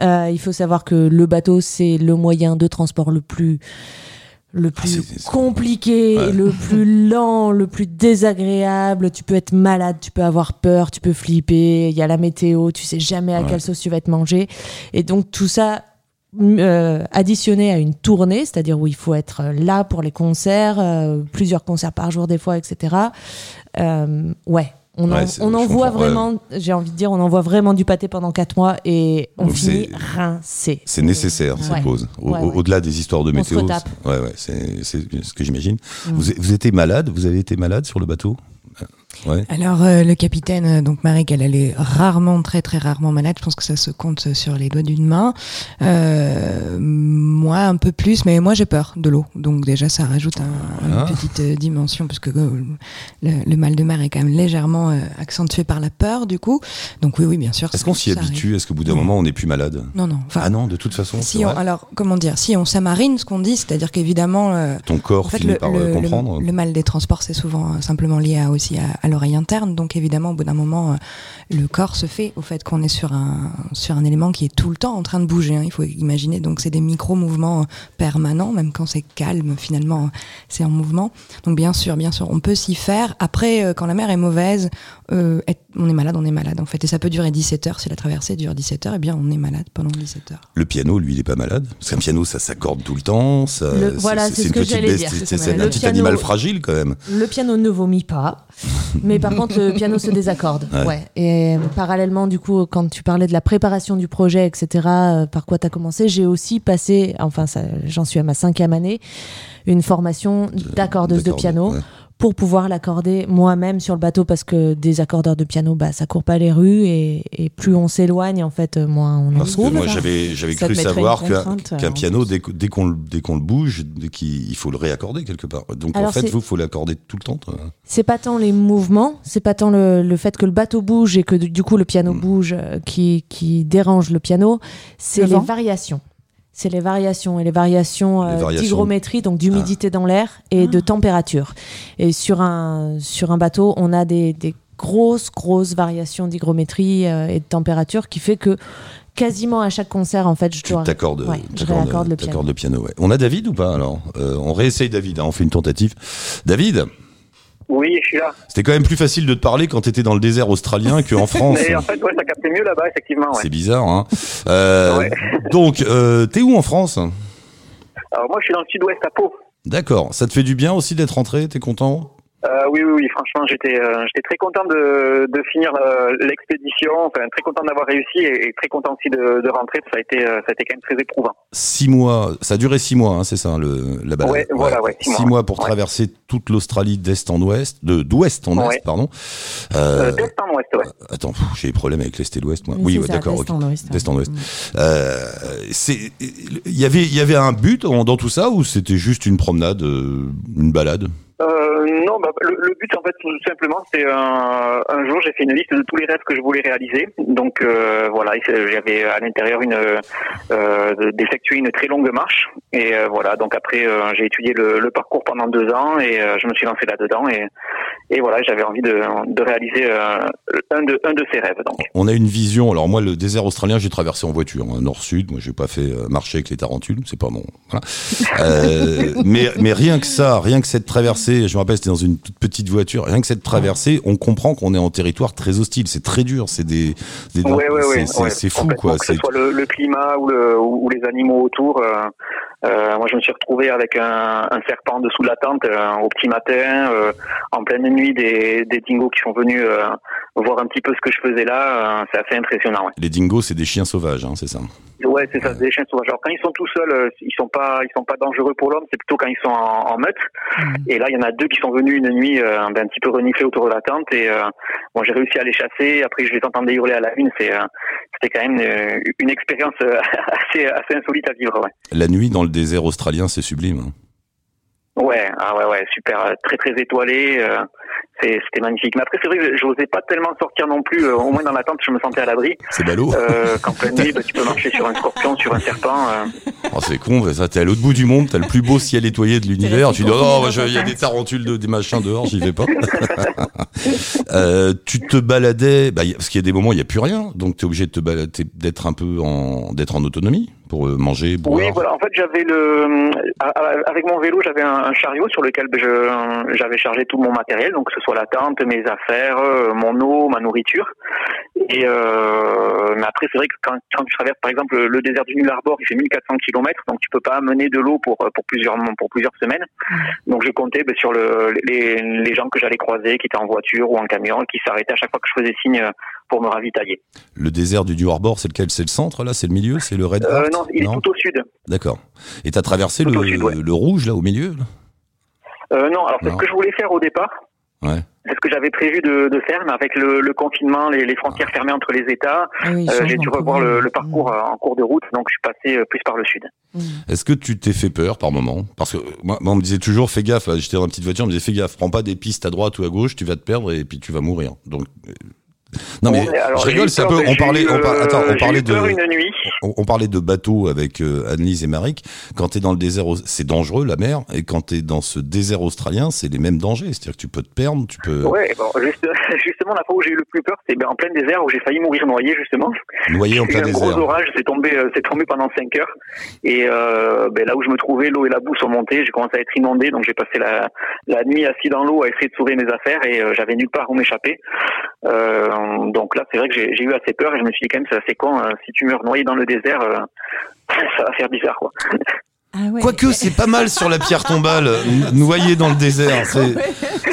Euh, il faut savoir que le bateau, c'est le moyen de transport le plus le plus Ah, c'est- compliqué, Ouais. le plus <laughs> lent, le plus désagréable. Tu peux être malade, tu peux avoir peur, tu peux flipper. Il y a la météo, tu sais jamais à Ouais. quelle sauce tu vas être mangé. Et donc tout ça euh, additionné à une tournée, c'est-à-dire où il faut être là pour les concerts, euh, plusieurs concerts par jour des fois, etc. Euh, ouais. On, Ouais, en, on ouais. vraiment, j'ai envie de dire, on envoie vraiment du pâté pendant quatre mois et on Donc finit c'est- rincé. C'est nécessaire, cette Ouais. pause. Au- ouais. Au-delà des histoires de On météo. retape. c'est- Ouais, ouais, c'est c'est ce que j'imagine. Mm. Vous, vous étiez malade Vous avez été malade sur le bateau? Ouais. Alors euh, le capitaine, euh, donc Marik, elle, elle est rarement, très très rarement malade. Je pense que ça se compte sur les doigts d'une main. Euh, moi un peu plus, mais moi j'ai peur de l'eau. Donc déjà ça rajoute un- une Ah. petite euh, dimension parce que le, le mal de mer est quand même légèrement accentué par la peur du coup. Donc oui oui bien sûr. Est-ce qu'on s'y habitue? Est-ce qu'au bout d'un moment, on n'est plus malade? Non non. Enfin, Ah non, de toute façon, si on, alors comment dire, si on s'amarine, ce qu'on dit, c'est-à-dire qu'évidemment. ton corps en fait, finit le, par le- comprendre. le mal des transports, c'est souvent simplement lié à, aussi à, à l'oreille interne. Donc évidemment, au bout d'un moment, euh, le corps se fait au fait qu'on est sur un, sur un élément qui est tout le temps en train de bouger. hein. Il faut imaginer, donc c'est des micro-mouvements euh, permanents, même quand c'est calme, finalement, c'est en mouvement. Donc bien sûr, bien sûr, on peut s'y faire. Après, euh, quand la mer est mauvaise, euh, être- on est malade, on est malade en fait. Et ça peut durer 17 heures. Si la traversée dure 17 heures, eh bien on est malade pendant 17 heures. Le piano, lui, il est pas malade Parce qu'un piano, ça s'accorde tout le temps. Ça, Le- voilà, c'est ce une que j'allais dire. C'est un petit animal fragile quand même. Le piano ne vomit pas, <laughs> mais par contre le piano se désaccorde. Ouais. Ouais. Et euh, parallèlement, du coup, quand tu parlais de la préparation du projet, etc., euh, par quoi tu as commencé, j'ai aussi passé, enfin, j'en suis à ma cinquième année, une formation d'accordeuse de piano ouais. Pour pouvoir l'accorder moi-même sur le bateau parce que des accordeurs de piano, bah, ça court pas les rues et, et plus on s'éloigne, en fait, moins on en Parce que moi, j'avais cru savoir qu'un piano, dès, dès qu'on le- dès qu'on le bouge, dès qu'il il faut le réaccorder quelque part. Donc en fait, vous, faut l'accorder tout le temps. C'est pas tant les mouvements, c'est pas tant le, le fait que le bateau bouge et que du coup le piano Mm. bouge euh, qui, qui dérange le piano, c'est Le les vent variations. C'est les variations et les variations, euh, variations. d'hygrométrie, donc d'humidité dans l'air et de température. Et sur un, sur un bateau, on a des, des grosses, grosses variations d'hygrométrie euh, et de température qui fait que quasiment à chaque concert, en fait, je Tu dois. t'accordes ouais, je t'accordes- réaccorde le piano. t'accordes le piano. ouais. On a David ou pas alors? Euh, On réessaye David, hein, on fait une tentative. David, Oui, je suis là. c'était quand même plus facile de te parler quand t'étais dans le désert australien qu'en <laughs> France. Mais en fait, ouais, ça captait mieux là-bas, effectivement. Ouais. C'est bizarre, hein Euh, Ouais. <laughs> Donc, euh, t'es où en France? Alors moi, je suis dans le sud-ouest à Pau. D'accord. Ça te fait du bien aussi d'être rentré? T'es content? Euh, oui, oui, oui, franchement, j'étais, euh, j'étais très content de, de finir euh, l'expédition, enfin très content d'avoir réussi et, et très content aussi de, de rentrer. Ça a été, euh, ça a été quand même très éprouvant. Six mois, ça a duré six mois, hein, c'est ça, le, la balade. Ouais, voilà, ouais, six Six mois, mois pour ouais. traverser toute l'Australie d'est en ouest, de d'ouest en Ouais. est, pardon. Euh, Euh, d'est en ouest, ouais. attends, pff, j'ai des problèmes avec l'est et l'ouest, moi. Oui, Oui, c'est ouais, ça, d'accord. d'est en ouest, D'est en ouest. Euh, c'est, il y avait, il y avait un but dans dans tout ça ou c'était juste une promenade, euh, une balade? Euh, bah, le, le but en fait tout simplement c'est un, un jour j'ai fait une liste de tous les rêves que je voulais réaliser. Donc euh, voilà, j'avais à l'intérieur une euh, de- d'effectuer une très longue marche et euh, voilà donc après euh, j'ai étudié le, parcours pendant deux ans et euh, je me suis lancé là-dedans et, Et voilà, j'avais envie de, de réaliser euh, un, de, un de ces rêves. Donc. On a une vision. Alors moi, le désert australien, j'ai traversé en voiture, hein, nord-sud. Moi, j'ai pas fait euh, marcher avec les tarentules, c'est pas mon. Euh, <laughs> mais mais rien que ça, rien que cette traversée, je me rappelle, c'était dans une toute petite voiture. Rien que cette traversée, on comprend qu'on est en territoire très hostile. C'est très dur. C'est des, des Ouais, ouais, c'est- ouais, fou quoi. Que ce C'est soit le, le climat ou, le, ou ou les animaux autour. euh, euh, moi, je me suis retrouvé avec un, un serpent dessous de la tente euh, au petit matin, euh, en pleine nuit, des, des dingos qui sont venus euh, voir un petit peu ce que je faisais là. euh, c'est assez impressionnant. Ouais, les dingos, c'est des chiens sauvages, hein, c'est ça? ouais c'est ça, c'est des chiens sauvages. Alors quand ils sont tout seuls, ils sont pas, ils sont pas dangereux pour l'homme. C'est plutôt quand ils sont en, en meute. Et là, il y en a deux qui sont venus une nuit un petit peu renifler autour de la tente. Et euh, bon, j'ai réussi à les chasser. Après, je les entendais hurler à la une. C'est, euh, c'était quand même une, une expérience <laughs> assez, assez insolite à vivre. Ouais. La nuit dans le désert australien, c'est sublime. hein. Ouais, ah ouais, ouais, super, euh, très très étoilé, euh, c'était magnifique. Mais après, c'est vrai que j'osais pas tellement sortir non plus. euh, au moins dans la tente, je me sentais à l'abri. C'est ballot. Euh, Qu'en pleine nuit, bah, tu peux marcher sur un scorpion, sur un serpent. euh. Oh, c'est con, ça, t'es à l'autre bout du monde, t'as le plus beau ciel étoilé de l'univers, tu dis, oh, bah, il y a des tarentules, de, des machins dehors, j'y vais pas. <laughs> Tu te baladais, bah, y parce qu'il y a des moments, il n'y a plus rien, donc t'es obligé de te balader, d'être un peu en, d'être en autonomie pour euh, manger, boire. Oui, voilà. En fait, j'avais le, a- a- avec mon vélo, j'avais un, chariot sur lequel je, j'avais chargé tout mon matériel, donc que ce soit la tente, mes affaires, euh, mon eau, ma nourriture. Et euh, mais après, c'est vrai que quand, quand tu traverses, par exemple, le désert du Nul Arbor, il fait 1400 km, donc tu peux pas amener de l'eau pour pour plusieurs pour plusieurs semaines. Donc je comptais ben, sur le, les, les gens que j'allais croiser, qui étaient en voiture ou en camion, qui s'arrêtaient à chaque fois que je faisais signe pour me ravitailler. Le désert du New Harbor, c'est lequel? C'est le centre, là? C'est le milieu? C'est le Red Euh, non, il est tout au sud. D'accord. Et t'as traversé Tout le, au sud, ouais. le rouge, là, au milieu là? Euh, non, alors c'est ce que je voulais faire au départ. Ouais. C'est ce que j'avais prévu de, de faire, mais avec le, le confinement, les, les frontières fermées entre les États, Ah oui, euh, j'ai dû revoir le, le parcours en cours de route, donc je suis passé plus par le sud. Est-ce que tu t'es fait peur par moment? Parce que moi, moi, on me disait toujours, fais gaffe, j'étais dans une petite voiture, on me disait, fais gaffe, prends pas des pistes à droite ou à gauche, tu vas te perdre et puis tu vas mourir. Donc, non mais alors, je rigole, c'est un peu. On parlait, eu, on par- euh, attends, on parlait de, on, on parlait de bateau avec euh, Annelise et Marik. Quand t'es dans le désert, c'est dangereux la mer, et quand t'es dans ce désert australien, c'est les mêmes dangers. C'est-à-dire que tu peux te perdre, tu peux Ouais, bon, juste- <laughs> justement, la fois où j'ai eu le plus peur, c'est ben, en plein désert où j'ai failli mourir noyé, justement. noyer en plein eu un gros désert. orage, c'est tombé, euh, c'est tombé pendant 5 heures. Et euh, ben, là où je me trouvais, l'eau et la boue sont montées. J'ai commencé à être inondé, donc j'ai passé la, la nuit assis dans l'eau à essayer de sauver mes affaires et euh, j'avais nulle part où m'échapper. Euh, donc là, c'est vrai que j'ai j'ai eu assez peur et je me suis dit quand même, c'est assez con. euh, si tu meurs noyé dans le désert, euh, <laughs> ça va faire bizarre, quoi. Ah ouais. Quoique c'est pas mal sur la pierre tombale, noyé dans le désert. C'est,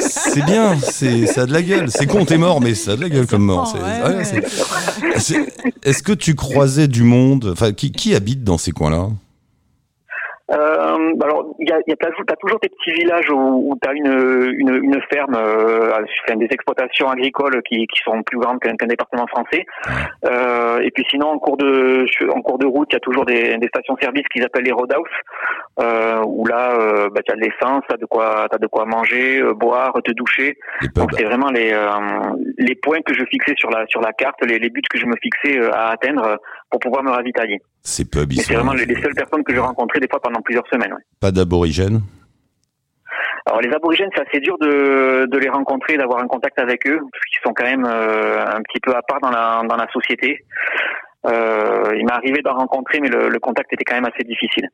<laughs> c'est bien, c'est, ça a de la gueule. C'est con, t'es mort, mais ça a de la gueule comme mort. C'est- Ouais, ouais, ouais. c'est- c'est- Est-ce que tu croisais du monde? Enfin, qui, qui habite dans ces coins-là? Euh, alors, il y a, y a t'as, t'as toujours des petits villages où, où tu as une, une, une ferme, euh, enfin, des exploitations agricoles qui, qui sont plus grandes qu'un, qu'un département français. Euh, et puis sinon, en cours de en cours de route, il y a toujours des, des stations-service qu'ils appellent les roadhouse, euh, où là, euh, bah, tu as de l'essence, t'as de quoi, t'as de quoi manger, euh, boire, te doucher. Donc c'est vraiment les euh, les points que je fixais sur la sur la carte, les, les buts que je me fixais euh, à atteindre pour pouvoir me ravitailler. Ces pubs, ils c'est vraiment les, les seules personnes que j'ai rencontrées des fois pendant plusieurs semaines. ouais. pas d'aborigènes. Alors les aborigènes, c'est assez dur de, de les rencontrer, d'avoir un contact avec eux, parce qu'ils sont quand même euh, un petit peu à part dans la, dans la société. Euh, il m'est arrivé d'en rencontrer, mais le, le contact était quand même assez difficile.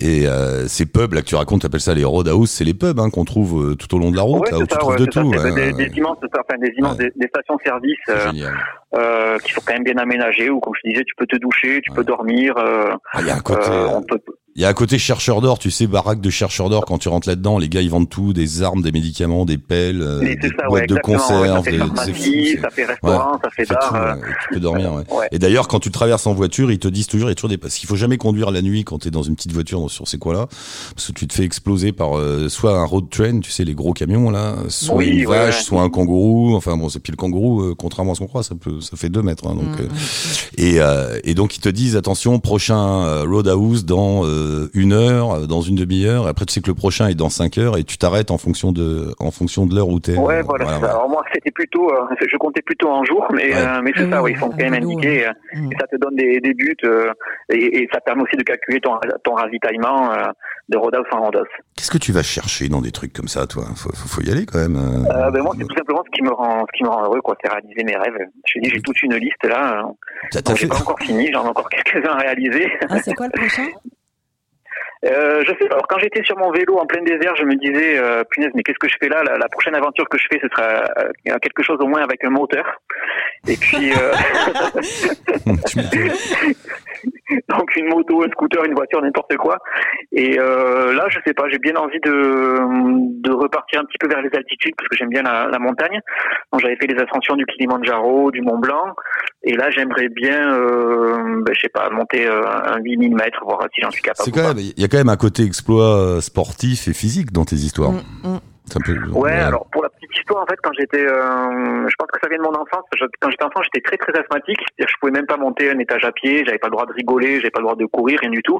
Et euh, ces pubs là que tu racontes, t'appelles ça les roadhouse, c'est les pubs hein, qu'on trouve euh, tout au long de la route, Ouais, là où tu trouves ouais, de ça, tout. ouais, des, ouais. des immenses, enfin, des immenses Ouais. des, des stations-service euh, euh, qui sont quand même bien aménagées, où comme je disais, tu peux te doucher, tu peux dormir. Ah, Il y a un côté, on peut, il y a un côté chercheur d'or, tu sais, baraque de chercheur d'or. Quand tu rentres là-dedans, les gars ils vendent tout, des armes, des médicaments, des pelles, euh, des ça, boîtes ouais, de exactement. ouais, conserve, ça fait des- ça fait restaurant, ça fait bar. euh, ouais, et tu peux dormir. Ouais. ouais. Et d'ailleurs, quand tu traverses en voiture, ils te disent toujours, il y a toujours des parce qu'il faut jamais conduire la nuit quand tu es dans une petite voiture sur ces coins-là, parce que tu te fais exploser par euh, soit un road train, tu sais les gros camions là, soit Oui, une ouais, vache, ouais. soit un kangourou. Enfin bon, c'est puis le kangourou, euh, contrairement à ce qu'on croit, ça peut, ça fait deux mètres. hein, donc Mm, euh, et, euh, et donc ils te disent attention, prochain euh, roadhouse dans euh, une heure, euh, dans une demi-heure. Après, tu sais que le prochain est dans cinq heures et tu t'arrêtes en fonction de, en fonction de l'heure où t'es. Ouais, Euh, voilà. Alors moi, c'était plutôt, euh, je comptais plutôt en jour, mais Ouais. euh, mais c'est ça, oui, ils sont quand même indiqués. euh, Mm. Et ça te donne des, des buts euh, et, et ça permet aussi de calculer ton, ton ravitaillement euh, de Rodos en Rodos. Qu'est-ce que tu vas chercher dans des trucs comme ça, toi? Faut, faut, faut y aller quand même. euh. Euh, ben moi, c'est tout simplement ce qui me rend, ce qui me rend heureux, quoi, c'est réaliser mes rêves. Je dis, j'ai toute une liste là. euh, j'ai fait- pas encore fini, j'en ai encore <laughs> quelques-uns à réaliser. Ah, c'est quoi le prochain? Euh, je sais pas. Alors quand j'étais sur mon vélo en plein désert, je me disais, euh, punaise, mais qu'est-ce que je fais là? La, la prochaine aventure que je fais, ce sera euh, quelque chose au moins avec un moteur. Et puis, euh, <laughs> <laughs> donc une moto, un scooter, une voiture, n'importe quoi. Et euh, là, je sais pas, j'ai bien envie de, de repartir un petit peu vers les altitudes parce que j'aime bien la, la montagne. Donc j'avais fait les ascensions du Kilimanjaro, du Mont Blanc. Et là, j'aimerais bien, euh, ben, je sais pas, monter euh, un 8000 mètres, voir si j'en suis capable. C'est quand même, il y a quand même un côté exploit euh, sportif et physique dans tes histoires. Mm, mm. C'est un peu- Ouais, alors pour la petite histoire, en fait, quand j'étais, euh, je pense que ça vient de mon enfance. Je- Quand j'étais enfant, j'étais très très asthmatique. Je pouvais même pas monter un étage à pied. J'avais pas le droit de rigoler, j'avais pas le droit de courir, rien du tout.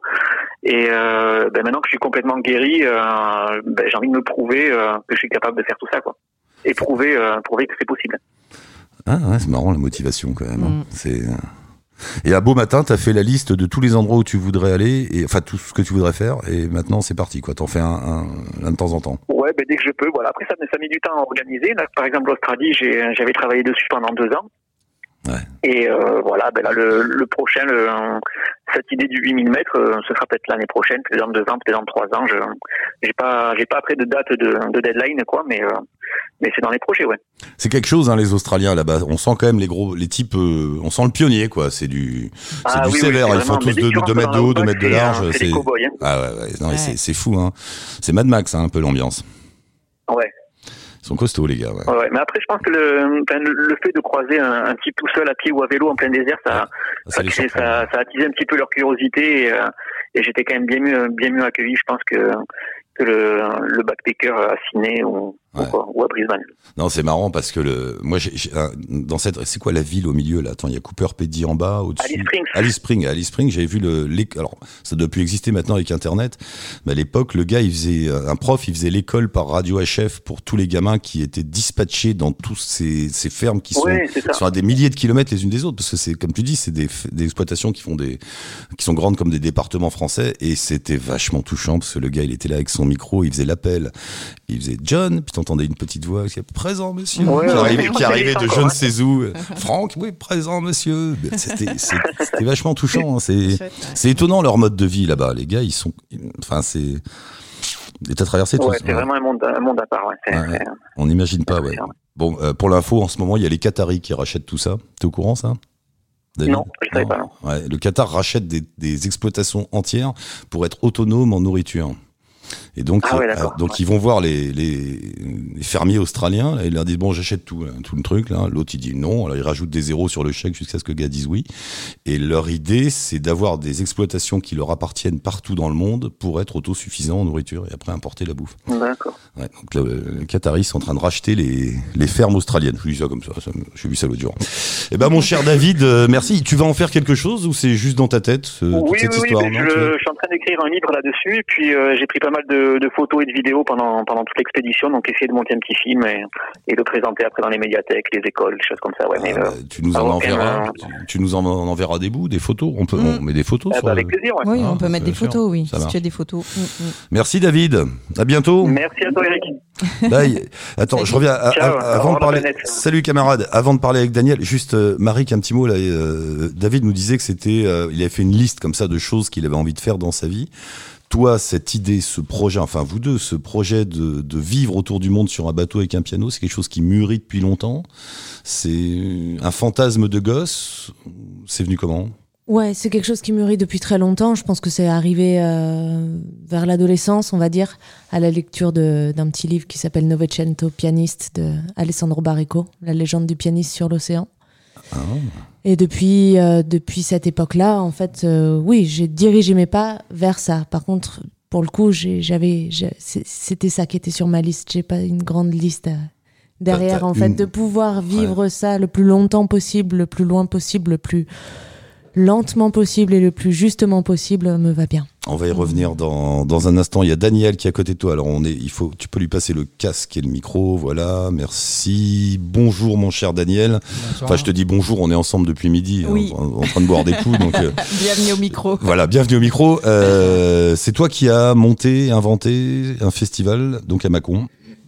Et euh, ben maintenant que je suis complètement guéri, euh, ben, j'ai envie de me prouver euh, que je suis capable de faire tout ça, quoi. Et prouver, euh, prouver que c'est possible. Ah ouais, c'est marrant la motivation quand même. hein. Mm. C'est euh, et à beau matin, t'as fait la liste de tous les endroits où tu voudrais aller et enfin tout ce que tu voudrais faire et maintenant c'est parti quoi. T'en fais un, un, un de temps en temps. Ouais, ben dès que je peux. Voilà. Après, ça, ça met du temps à organiser. Là, par exemple, l'Australie, j'avais travaillé dessus pendant deux ans. Ouais. Et euh, voilà, ben là, le, le prochain, le, cette idée du 8000 mètres, euh, ce sera peut-être l'année prochaine, peut-être dans deux ans, peut-être dans trois ans. Je j'ai pas, j'ai pas après de date de, de deadline, quoi, mais euh, mais c'est dans les projets, ouais. C'est quelque chose hein, les Australiens là-bas. On sent quand même les gros les types. euh, on sent le pionnier quoi. C'est du c'est Ah du oui, oui, sévère. c'est Ils font tous mais dès de, que tu de rentres mètres de haut, la de mètres de large. C'est hein. ah ouais, ouais. Ouais. c'est c'est fou hein. C'est Mad Max hein, un peu l'ambiance. Ouais. Sont costauds les gars. Ouais. Mais après, je pense que le, le, fait de croiser un, un type tout seul à pied ou à vélo en plein désert, ça, Ça ça, un petit peu leur curiosité et, euh, et j'étais quand même bien mieux, bien mieux accueilli, je pense, que, que le, le backpacker à Sydney ou, ou Ouais. quoi, ou à Brisbane. Non, c'est marrant parce que le, moi, dans cette, c'est quoi la ville au milieu là? Attends, il y a Cooper Pedy en bas, au-dessus? Alice Springs. Alice Springs. À Alice Springs, j'avais vu le, alors ça doit plus exister maintenant avec Internet, mais à l'époque, le gars, il faisait, euh, un prof, il faisait l'école par radio HF pour tous les gamins qui étaient dispatchés dans tous ces, ces fermes qui sont, Ouais, sont à des milliers de kilomètres les unes des autres, parce que c'est, comme tu dis, c'est des, des exploitations qui font des, qui sont grandes comme des départements français, et c'était vachement touchant parce que le gars, il était là avec son micro, il faisait l'appel, il faisait John, puis t'entendais une petite voix qui est présent, monsieur, Ouais, qui arrivait, qui de je ne sais où. Franck, oui, présent, monsieur. C'était, vachement touchant. hein, C'est, c'est étonnant leur mode de vie là-bas. Les gars, ils sont, enfin, c'est, et t'as traversé tout Ouais, ça. c'est vraiment un monde, un monde à part, ouais. C'est- Ouais, ouais. c'est- On n'imagine pas, ouais. Bon, euh, pour l'info, en ce moment, il y a les Qataris qui rachètent tout ça. T'es au courant, ça? David Non, je savais pas, non. Ouais, le Qatar rachète des, des exploitations entières pour être autonome en nourriture. Et donc, Ah ouais, euh, donc ouais. ils vont voir les, les, les fermiers australiens, là, ils leur disent bon j'achète tout, là, tout le truc là. L'autre il dit non, alors ils rajoutent des zéros sur le chèque jusqu'à ce que le gars dise oui. Et leur idée c'est d'avoir des exploitations qui leur appartiennent partout dans le monde pour être autosuffisants en nourriture et après importer la bouffe. D'accord. Ouais, donc le, le Qataris sont en train de racheter les, les fermes australiennes. Je dis ça comme ça, ça j'ai vu ça l'autre jour. Eh ben mon cher David, euh, merci. Tu vas en faire quelque chose ou c'est juste dans ta tête euh, toute oui, cette oui, oui, histoire non, je, je suis en train d'écrire un livre là-dessus, et puis euh, j'ai pris pas mal de, de photos et de vidéos pendant, pendant toute l'expédition, donc essayer de monter un petit film et, et de présenter après dans les médiathèques, les écoles, des choses comme ça. Ouais, mais, Ah, euh, bah, tu nous en enverras, tu, nous en enverras des bouts, des photos. On peut, Mm. on met des photos. ah, sur bah, le- avec plaisir, ouais. Oui, Ah, on peut mettre des sûr. photos, oui, Ça si marche. tu as des photos. Mm, mm. Merci David. À bientôt. Merci à toi, Eric. Il- Attends, je reviens à- Ciao, à- avant de parler. Salut camarade. Avant de parler avec Daniel, juste euh, Marie, un petit mot là. euh, David nous disait que c'était, euh, il avait fait une liste comme ça de choses qu'il avait envie de faire dans sa vie. Toi, cette idée, ce projet, enfin vous deux, ce projet de, vivre autour du monde sur un bateau avec un piano, c'est quelque chose qui mûrit depuis longtemps? C'est un fantasme de gosse? C'est venu comment? Ouais, c'est quelque chose qui mûrit depuis très longtemps. Je pense que c'est arrivé euh, vers l'adolescence, on va dire, à la lecture d'un petit livre qui s'appelle Novecento pianiste de Alessandro Barrico, la légende du pianiste sur l'océan. Ah. Et depuis, euh, depuis cette époque-là, en fait, euh, oui, j'ai dirigé mes pas vers ça. Par contre, pour le coup, j'avais, c'était ça qui était sur ma liste. J'ai pas une grande liste euh, derrière, en fait, une- de pouvoir vivre ça le plus longtemps possible, le plus loin possible, le plus lentement possible et le plus justement possible me va bien. On va y revenir dans, dans un instant. Il y a Daniel qui est à côté de toi. Alors on est, il faut, tu peux lui passer le casque et le micro. Voilà, merci. Bonjour mon cher Daniel. Enfin, je te dis bonjour. On est ensemble depuis midi, Oui. en, en train de boire des coups. Donc euh, <laughs> Bienvenue au micro. voilà, bienvenue au micro. Euh, c'est toi qui as monté, inventé un festival donc à Mâcon.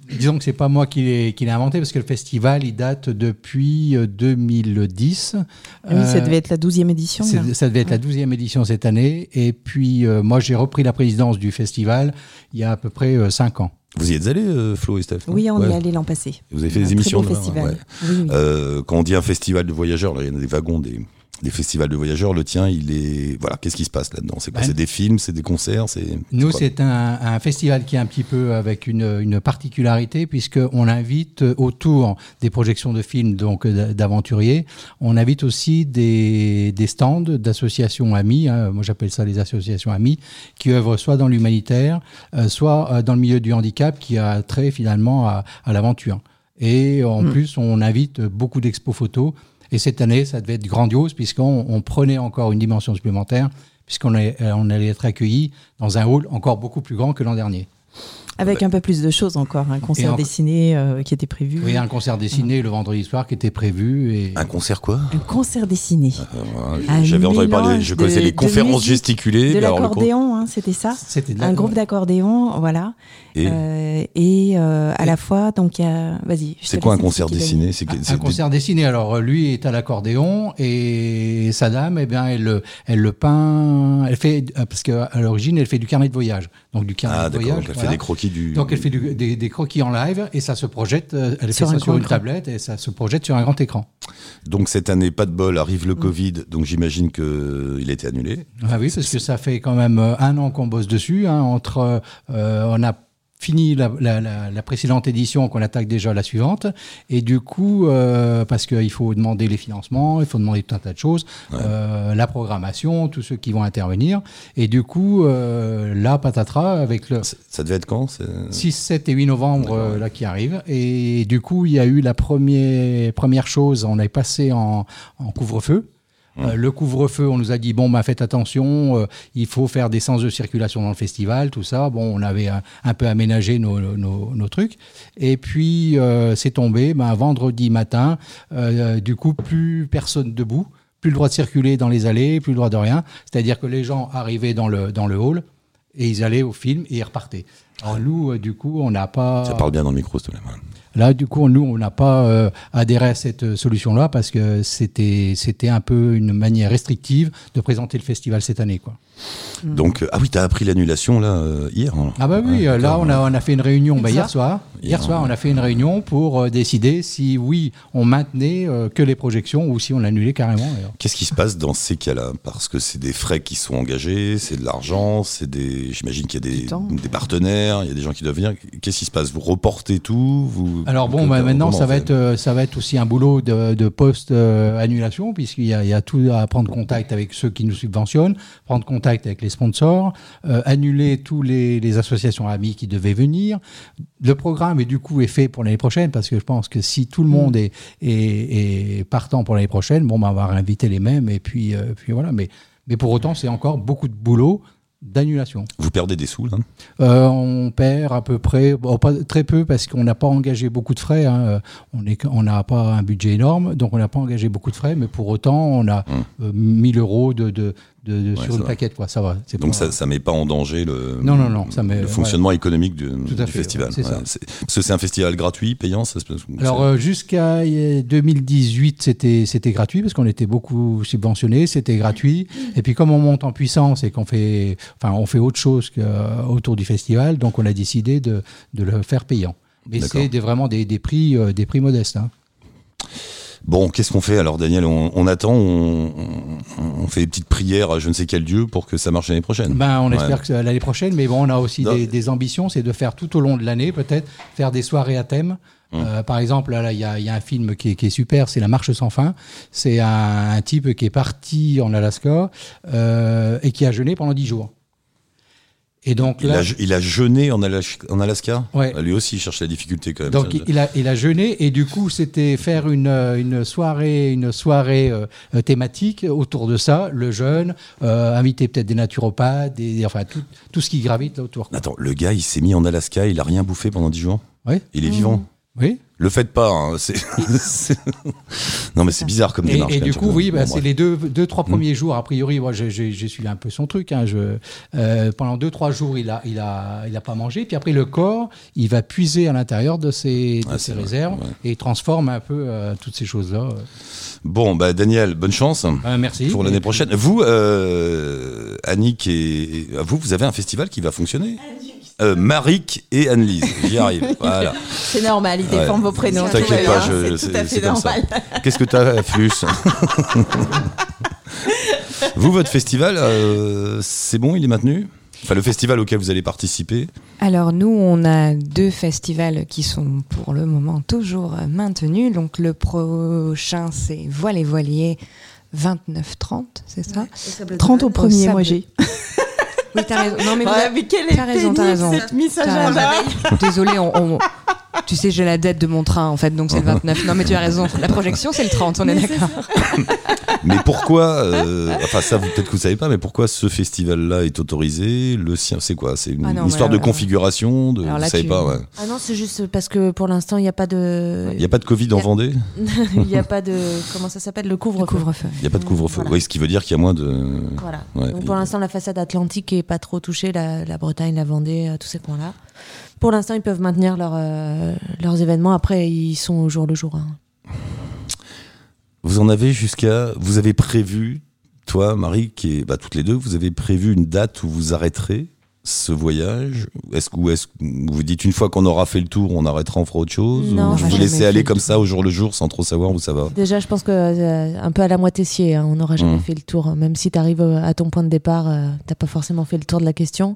Disons que c'est pas moi qui l'ai qui l'ai inventé parce que le festival il date depuis euh, 2010. Ah oui, ça Euh, devait être la 12e édition. c'est- ça devait être la 12e édition cette année. Et puis euh, moi j'ai repris la présidence du festival il y a à peu près 5 ans. Vous y êtes allé, euh, Flo et Steph Oui, on Ouais. y est allé l'an passé. Vous avez fait Un des émissions là-bas, festival. ouais. Oui, oui. Euh, quand on dit un festival de voyageurs, là, il y en a des wagons, des, des festivals de voyageurs. Le tien, il est. Voilà, qu'est-ce qui se passe là-dedans? C'est quoi? Ben, C'est des films, c'est des concerts c'est, Nous, c'est un, un festival qui est un petit peu avec une, une particularité, puisqu'on invite autour des projections de films donc euh, d'aventuriers, on invite aussi des, des stands d'associations amies, hein, moi j'appelle ça les associations amies, qui œuvrent soit dans l'humanitaire, euh, soit euh, dans le milieu du handicap, qui a trait finalement à, à l'aventure. Et en Mm. plus, on invite beaucoup d'expos photos. Et cette année, ça devait être grandiose, puisqu'on on prenait encore une dimension supplémentaire puisqu'on euh, on allait être accueillis dans un hall encore beaucoup plus grand que l'an dernier. Avec un peu plus de choses encore. Un concert en- dessiné euh, qui était prévu. Oui, un concert dessiné le vendredi soir qui était prévu. Et... Un concert quoi? Un concert dessiné. Euh, J'avais entendu parler, je connaissais de- les de conférences musique, gesticulées. De le l'accordéon, hein, c'était ça C'était Un groupe d'accordéon, voilà. Et Euh, et euh, à la fois, donc il y a. Vas-y. je c'est quoi un concert dessiné? C'est Un, concert dessiné. Alors lui est à l'accordéon et sa dame, eh bien, elle, le- elle le peint. Elle fait euh, parce qu'à l'origine, elle fait du carnet de voyage. Donc du carnet Ah de voyage. donc elle fait des croquis du. Donc elle fait du- des, des croquis en live et ça se projette. Elle Sur fait un ça sur une écran. tablette et ça se projette sur un grand écran. Donc cette année, pas de bol, arrive le Mm. Covid, donc j'imagine que il a été annulé. Ah oui, parce que ça fait quand même un an qu'on bosse dessus. hein, entre, euh, on a fini la, la- la- la précédente édition, qu'on attaque déjà la suivante. Et du coup, euh, parce qu'il faut demander les financements, il faut demander tout un tas de choses, euh, la programmation, tous ceux qui vont intervenir. Et du coup, euh, là, patatras, avec le Ça devait être quand c'est- 6, 7 et 8 novembre euh, là qui arrive. Et du coup, il y a eu la première, première chose, on est passé en, en couvre-feu. Euh, le couvre-feu, on nous a dit bon, bah, faites attention, euh, il faut faire des sens de circulation dans le festival, tout ça. Bon, on avait un, un peu aménagé nos, nos- nos trucs. Et puis, euh, c'est tombé, ben, vendredi matin, euh, du coup, plus personne debout, plus le droit de circuler dans les allées, plus le droit de rien. C'est-à-dire que les gens arrivaient dans le, dans le hall et ils allaient au film et ils repartaient. Alors nous, du coup, on n'a pas. Ça parle bien dans le micro, s'il te plaît. Là, du coup, nous, on n'a pas euh, adhéré à cette euh, solution-là parce que c'était c'était un peu une manière restrictive de présenter le festival cette année, quoi. Donc, euh, ah oui, t'as appris l'annulation là hier. hein. Ah bah oui, là on a, on a fait une réunion bah, Hier hier soir. Hier Hier, soir, on a fait une réunion pour euh, décider si oui, on maintenait euh, que les projections ou si on annulait carrément. Qu'est-ce qui se passe dans ces cas-là? Parce que c'est des frais qui sont engagés, c'est de l'argent, c'est des. J'imagine qu'il y a des, partenaires, il y a des gens qui doivent venir. Qu'est-ce qui se passe? Vous reportez tout vous... Alors bon, bah, maintenant comment ça va être euh, ça va être aussi un boulot de, de post euh, annulation puisqu'il y a, il y a tout à prendre contact avec ceux qui nous subventionnent, prendre contact avec les sponsors, euh, annuler tous les, les associations amies qui devaient venir. Le programme est du coup est fait pour l'année prochaine parce que je pense que si tout le monde est, est, est partant pour l'année prochaine, bon, bah, on va réinviter les mêmes et puis euh, puis voilà. Mais mais pour autant c'est encore beaucoup de boulot d'annulation. Vous perdez des sous là Euh, on perd à peu près, bon, pas très peu parce qu'on n'a pas engagé beaucoup de frais. hein. On n'a pas un budget énorme, donc on n'a pas engagé beaucoup de frais, mais pour autant, on a euh, 1000 euros de, de, de- de- Ouais, sur une va. plaquette. Quoi. Ça va. Donc pas- ça, ça met pas en danger le, Non, non, non, ça met- le fonctionnement économique du, du à fait, festival. ouais, ça. Parce que c'est un festival gratuit, payant. Ça Alors euh, jusqu'à euh, 2018, c'était c'était gratuit parce qu'on était beaucoup subventionné, c'était gratuit. Et puis comme on monte en puissance et qu'on fait, enfin, on fait autre chose que, euh, autour du festival, donc on a décidé de, de le faire payant. Mais c'est des- vraiment des, des prix, euh, des prix modestes. hein. Bon, qu'est-ce qu'on fait alors, Daniel on, on attend, on, fait des petites prières à je ne sais quel dieu pour que ça marche l'année prochaine. Ben, on Ouais. espère que l'année prochaine, mais bon, on a aussi des, des ambitions, c'est de faire tout au long de l'année, peut-être, faire des soirées à thème. Hum. Euh, par exemple, là, il y, a, il y a un film qui est, qui est super, c'est La Marche sans fin. C'est un, un type qui est parti en Alaska euh, et qui a jeûné pendant dix jours. Et donc Il a, il a jeûné en, Alas- en Alaska Ouais. Lui aussi, il cherche la difficulté quand même. donc Ça, il, a, il a jeûné et du coup c'était faire une, euh, une soirée, une soirée euh, thématique autour de ça, le jeûne, euh, inviter peut-être des naturopathes, des, enfin tout, tout ce qui gravite là autour. quoi. Attends, le gars, il s'est mis en Alaska, il a rien bouffé pendant 10 jours? Oui. Il est vivant? Oui. Le faites pas, hein, <laughs> non mais c'est bizarre comme démarche. et du coup, oui, bah, Bon, c'est les deux, deux, trois premiers jours. A priori, moi, j'ai- suivi un peu son truc. Hein, je, euh, pendant deux, trois jours, il a, il a, il a pas mangé. Puis après, le corps, il va puiser à l'intérieur de ses, de Ah, ses vrai, réserves ouais. et il transforme un peu euh, toutes ces choses-là. Bon, bah Daniel, bonne chance Euh, merci. pour l'année prochaine. Vous, euh, Annick et, et- vous, vous avez un festival qui va fonctionner? Euh, Maric et Annelise, j'y arrive. <laughs> Voilà. C'est normal, ils Ouais. défendent vos prénoms. T'inquiète pas, c'est tout à fait normal. <laughs> Qu'est-ce que t'as, Flux <laughs> Vous, votre festival, euh, c'est bon, il est maintenu? Enfin, le festival auquel vous allez participer? Alors nous, on a deux festivals qui sont pour le moment toujours maintenus. Donc le prochain, c'est Voile et Voilier 29-30, c'est ça? 30 au premier, moi j'ai. Oui, t'as raison. Non, mais vous Ouais, avez- mais quelle t'as raison, t'as raison. cette mise. Désolée, on, on- tu sais, j'ai la dette de mon train en fait, donc c'est le 29. Non, mais tu as raison. La projection, c'est le 30, on est d'accord. <laughs> Mais pourquoi euh, Enfin, ça, vous- peut-être que vous savez pas, mais pourquoi ce festival-là est autorisé? Le sien, c'est quoi? C'est une, Ah non, histoire de alors- configuration de, alors Vous là, savez tu- pas, ouais. Ah non, c'est juste parce que pour l'instant, il n'y a pas de. Il n'y a pas de Covid en Vendée? <laughs> Il n'y a pas de. Comment ça s'appelle? Le Le couvre-feu. Il n'y a pas de couvre-feu. Voilà. Oui, ce qui veut dire qu'il y a moins de. Voilà. Ouais. Donc pour l'instant, la façade atlantique est pas trop touchée, la, la Bretagne, la Vendée, euh, tous ces coins-là. Pour l'instant, ils peuvent maintenir euh, leurs événements. Après, ils sont au jour le jour. hein. Vous en avez jusqu'à. Vous avez prévu, toi, Marie, qui est. Bah, toutes les deux, vous avez prévu une date où vous arrêterez ce voyage Est-ce que, que vous dites une fois qu'on aura fait le tour, on arrêtera, on fera autre chose Non, Ou on vous laissez aller le comme ça au jour le jour sans trop savoir où ça va Déjà, je pense que euh, un peu à la moitié hein, on n'aura jamais Mm. fait le tour. Même si tu arrives à ton point de départ, euh, t'as pas forcément fait le tour de la question.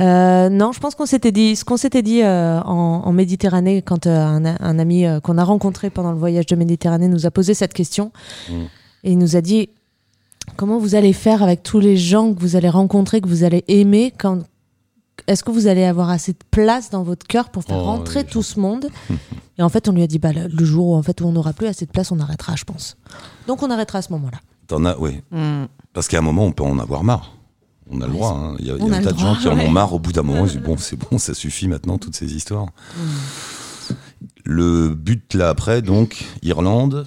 Euh, non, je pense qu'on s'était dit, ce qu'on s'était dit euh, en, en Méditerranée, quand euh, un, un ami euh, qu'on a rencontré pendant le voyage de Méditerranée nous a posé cette question, Mm. et il nous a dit comment vous allez faire avec tous les gens que vous allez rencontrer, que vous allez aimer quand est-ce que vous allez avoir assez de place dans votre cœur pour faire Oh, rentrer oui, tout ce monde <laughs> Et en fait, on lui a dit bah, le, jour où, en fait, où on n'aura plus assez de place, on arrêtera, je pense. Donc on arrêtera à ce moment-là. T'en as, oui. Parce qu'à un moment, on peut en avoir marre. On a le droit. hein. Il y a, un tas de gens qui en ont marre au bout d'un moment. Ils disent, <laughs> bon, c'est bon, ça suffit maintenant, toutes ces histoires. Le but là après, donc, Irlande.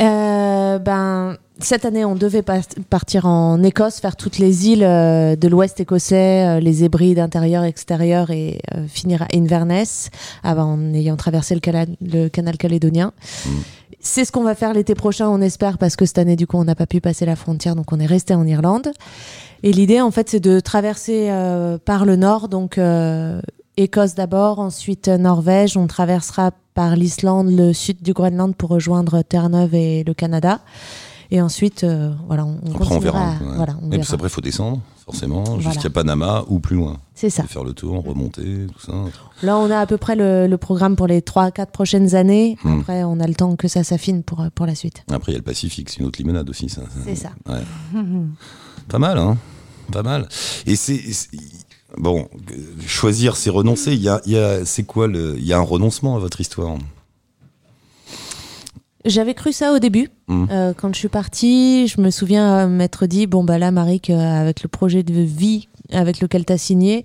Euh, ben, cette année, on devait pas- partir en Écosse, faire toutes les îles euh, de l'Ouest écossais, euh, les Hébrides intérieur, extérieur, et euh, finir à Inverness, avant, en ayant traversé le, cala- le canal calédonien. Mm. C'est ce qu'on va faire l'été prochain, on espère, parce que cette année, du coup, on n'a pas pu passer la frontière, donc on est resté en Irlande. Et l'idée, en fait, c'est de traverser par le nord, donc Écosse d'abord, ensuite Norvège. On traversera par l'Islande, le sud du Groenland pour rejoindre Terre-Neuve et le Canada. Et ensuite, euh, voilà, on, Après, on verra. à- ouais. Voilà, on Et puis verra. après, il faut descendre, forcément, Voilà. jusqu'à Panama ou plus loin. C'est ça. Faire le tour, remonter, tout ça. Là, on a à peu près le, le programme pour les 3-4 prochaines années. Hmm. Après, on a le temps que ça s'affine pour, pour la suite. Après, il y a le Pacifique, c'est une autre limonade aussi, ça. C'est ça. <laughs> Ouais. Pas mal, hein Pas mal. Et c'est. Bon, euh, choisir, c'est renoncer. Il y a, y a- c'est quoi le. Il y a un renoncement à votre histoire? J'avais cru ça au début. Hmm. Euh, quand je suis partie, je me souviens euh, m'être dit bon, bah là, Marie, que, euh, avec le projet de vie avec lequel tu as signé,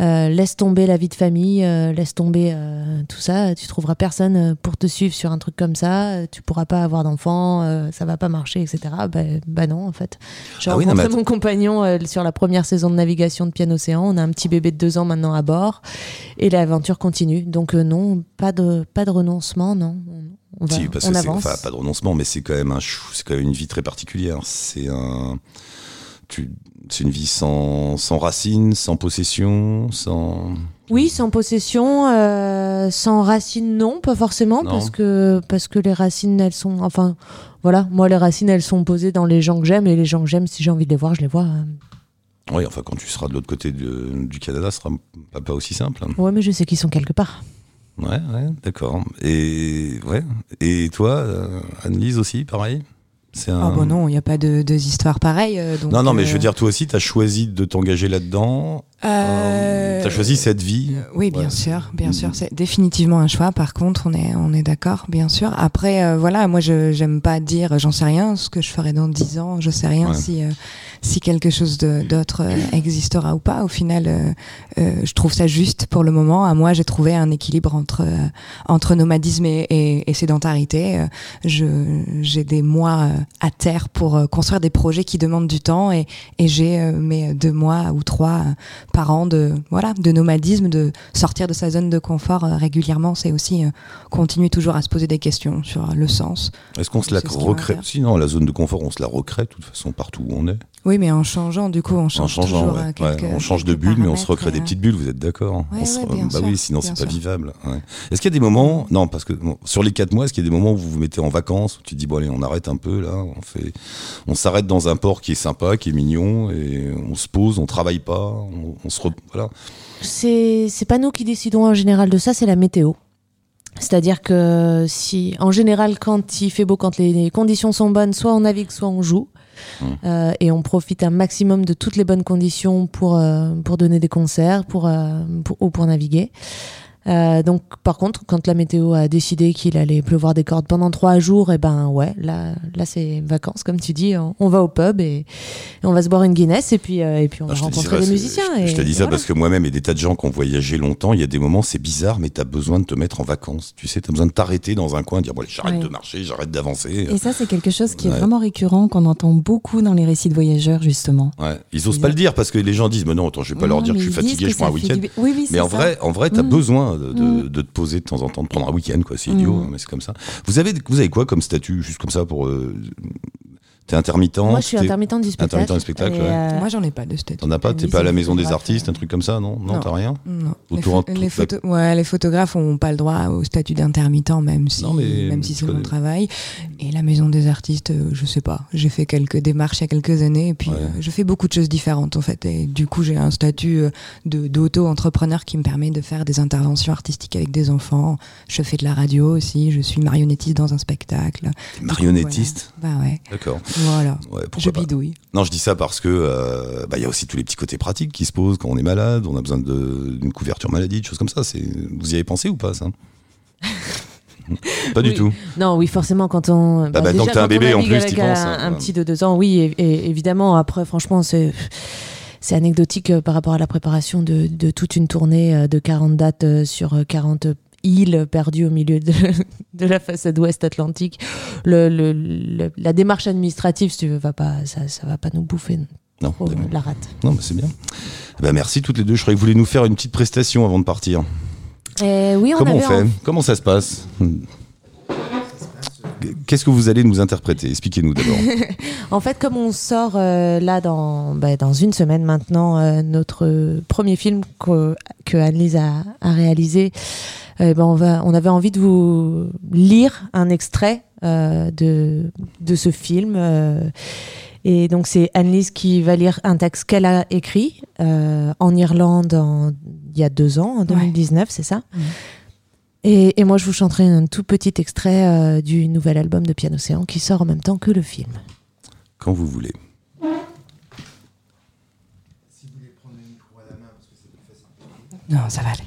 euh, laisse tomber la vie de famille, euh, laisse tomber euh, tout ça. Tu trouveras personne pour te suivre sur un truc comme ça. Tu pourras pas avoir d'enfants, euh, ça va pas marcher, etc. Bah, bah non, en fait. J'ai Ah oui, non, rencontré mais mon compagnon sur la première saison de navigation de Piano Océan. On a un petit bébé de deux ans maintenant à bord et l'aventure continue. Donc non, pas de pas de renoncement, non. On, va, Si, parce on que avance. enfin, pas de renoncement, mais c'est quand même un c'est quand même une vie très particulière. C'est un, c'est une vie sans, sans racines, sans possession, sans. Oui, sans possession, euh, sans racines, non, pas forcément, Non. parce que parce que les racines, elles sont, enfin, voilà, moi les racines, elles sont posées dans les gens que j'aime et les gens que j'aime, si j'ai envie de les voir, je les vois. hein. Oui, enfin, quand tu seras de l'autre côté de- du Canada, ce sera pas, pas aussi simple. Ouais, mais je sais qu'ils sont quelque part. Ouais, ouais, d'accord. Et ouais. Et toi, euh, Annelise aussi, pareil? Un. Ah bon non, il n'y a pas de deux histoires pareilles. euh, donc, non, non, mais euh, je veux dire, toi aussi, tu as choisi de t'engager là-dedans Euh, T'as choisi cette vie Oui, bien Ouais. sûr, bien sûr. C'est définitivement un choix. Par contre, on est, on est d'accord, bien sûr. Après, euh, voilà, moi, je j'aime pas dire, j'en sais rien, ce que je ferai dans 10 ans. Je sais rien Ouais. si, euh, si quelque chose d'autre euh, existera ou pas. Au final, euh, euh, je trouve ça juste pour le moment. À moi, j'ai trouvé un équilibre entre, entre nomadisme et, et- et sédentarité. J'ai des mois à terre pour construire des projets qui demandent du temps et, et j'ai mes deux mois ou trois par an de voilà de nomadisme, de sortir de sa zone de confort régulièrement. C'est aussi continuer toujours à se poser des questions sur le sens. Est-ce qu'on se la recrée? Sinon, la zone de confort, on se la recrée de toute façon partout où on est. Oui, mais en changeant, du coup, on change en changeant, toujours ouais. euh, Ouais, on change de bulle, mais on se recrée des euh. petites bulles. Vous êtes d'accord Ouais, se- bien Bah sûr, oui, sinon c'est pas sûr. vivable. ouais. Est-ce qu'il y a des moments Non, parce que bon, sur les quatre mois, est-ce qu'il y a des moments où vous vous mettez en vacances où tu te dis bon allez, on arrête un peu là, on fait, on s'arrête dans un port qui est sympa, qui est mignon, et on se pose, on travaille pas, on, on se re- voilà. C'est c'est pas nous qui décidons en général de ça, c'est la météo. C'est-à-dire que si, en général, quand il fait beau, quand les conditions sont bonnes, soit on navigue, soit on joue. Mmh. Euh, et on profite un maximum de toutes les bonnes conditions pour, euh, donner des concerts euh, ou pour naviguer. Euh, donc, par contre, quand la météo a décidé qu'il allait pleuvoir des cordes pendant trois jours, et ben ouais, là, là c'est vacances, comme tu dis. On, on va au pub et, et on va se boire une Guinness et puis, euh, et puis on Ah, va rencontrer ça, des musiciens. Je, et, je te dis ça voilà. parce que moi-même et des tas de gens qui ont voyagé longtemps, il y a des moments c'est bizarre, mais tu as besoin de te mettre en vacances. Tu sais, tu as besoin de t'arrêter dans un coin, dire bon j'arrête Ouais. de marcher, j'arrête d'avancer. Et ça, c'est quelque chose qui Ouais. est vraiment récurrent, qu'on entend beaucoup dans les récits de voyageurs, justement. Ouais. Ils osent pas le dire parce que les gens disent mais non, attends, je vais pas leur Non, dire que je suis fatigué, je prends un week-end. du. Oui, oui, Mais en ça. vrai, en vrai, t'as Mm. besoin de, de, Mm. de te poser de temps en temps, de prendre un week-end, quoi. C'est idiot, Mm. hein, mais c'est comme ça. Vous avez, vous avez quoi comme statut, juste comme ça pour euh, T'es intermittent Moi, je suis intermittent du spectacle. Intermittent du spectacle, ouais. euh, Moi, j'en ai pas de statut. T'en as pas, t'es pas à la maison des artistes, un truc comme ça, non? Non, Non. t'as rien? Non. Les, pho- les ouais, les photographes n'ont pas le droit au statut d'intermittent, même si, Non, mais même si c'est mon travail. Et la maison des artistes, euh, je sais pas. J'ai fait quelques démarches il y a quelques années, et puis Ouais. euh, je fais beaucoup de choses différentes en fait. Et du coup, j'ai un statut euh, de d'auto-entrepreneur qui me permet de faire des interventions artistiques avec des enfants. Je fais de la radio aussi. Je suis marionnettiste dans un spectacle. T'es marionnettiste? Bah ouais. D'accord. Voilà. Ouais, Je pourquoi pas. bidouille. Non, je dis ça parce que euh, bah, il y a aussi tous les petits côtés pratiques qui se posent quand on est malade, on a besoin d'une couverture maladie, de choses comme ça. Vous y avez pensé ou pas ça? Pas du Oui. tout. Non, oui, forcément, quand on. bah, déjà, tant que t'as un bébé, en plus, avec t'y un, penses, hein, un ouais. petit de deux ans, oui, et, et- évidemment. Après, franchement, c'est. C'est anecdotique euh, par rapport à la préparation de, de toute une tournée euh, de 40 dates sur euh, 40 îles perdues au milieu de, <laughs> de la façade ouest atlantique. Le, le- le- la démarche administrative, si tu veux, va pas, ça, ça va pas nous bouffer Non, la rate. non mais c'est bien. Bah, merci toutes les deux. Je croyais que vous vouliez nous faire une petite prestation avant de partir. Et oui, on Comment on fait Comment ça se passe? Qu'est-ce que vous allez nous interpréter? Expliquez-nous d'abord. <laughs> En fait, comme on sort euh, là dans, bah, dans une semaine maintenant euh, notre premier film que, que Annelise a, a réalisé, euh, ben on, va, on avait envie de vous lire un extrait euh, de, de ce film. euh, et donc, c'est Annelise qui va lire un texte qu'elle a écrit euh, en Irlande en- il y a deux ans, en 2019, c'est ça? Et, et moi, je vous chanterai un tout petit extrait euh, du nouvel album de Piano Océan qui sort en même temps que le film. Quand vous voulez. Non, ça va aller.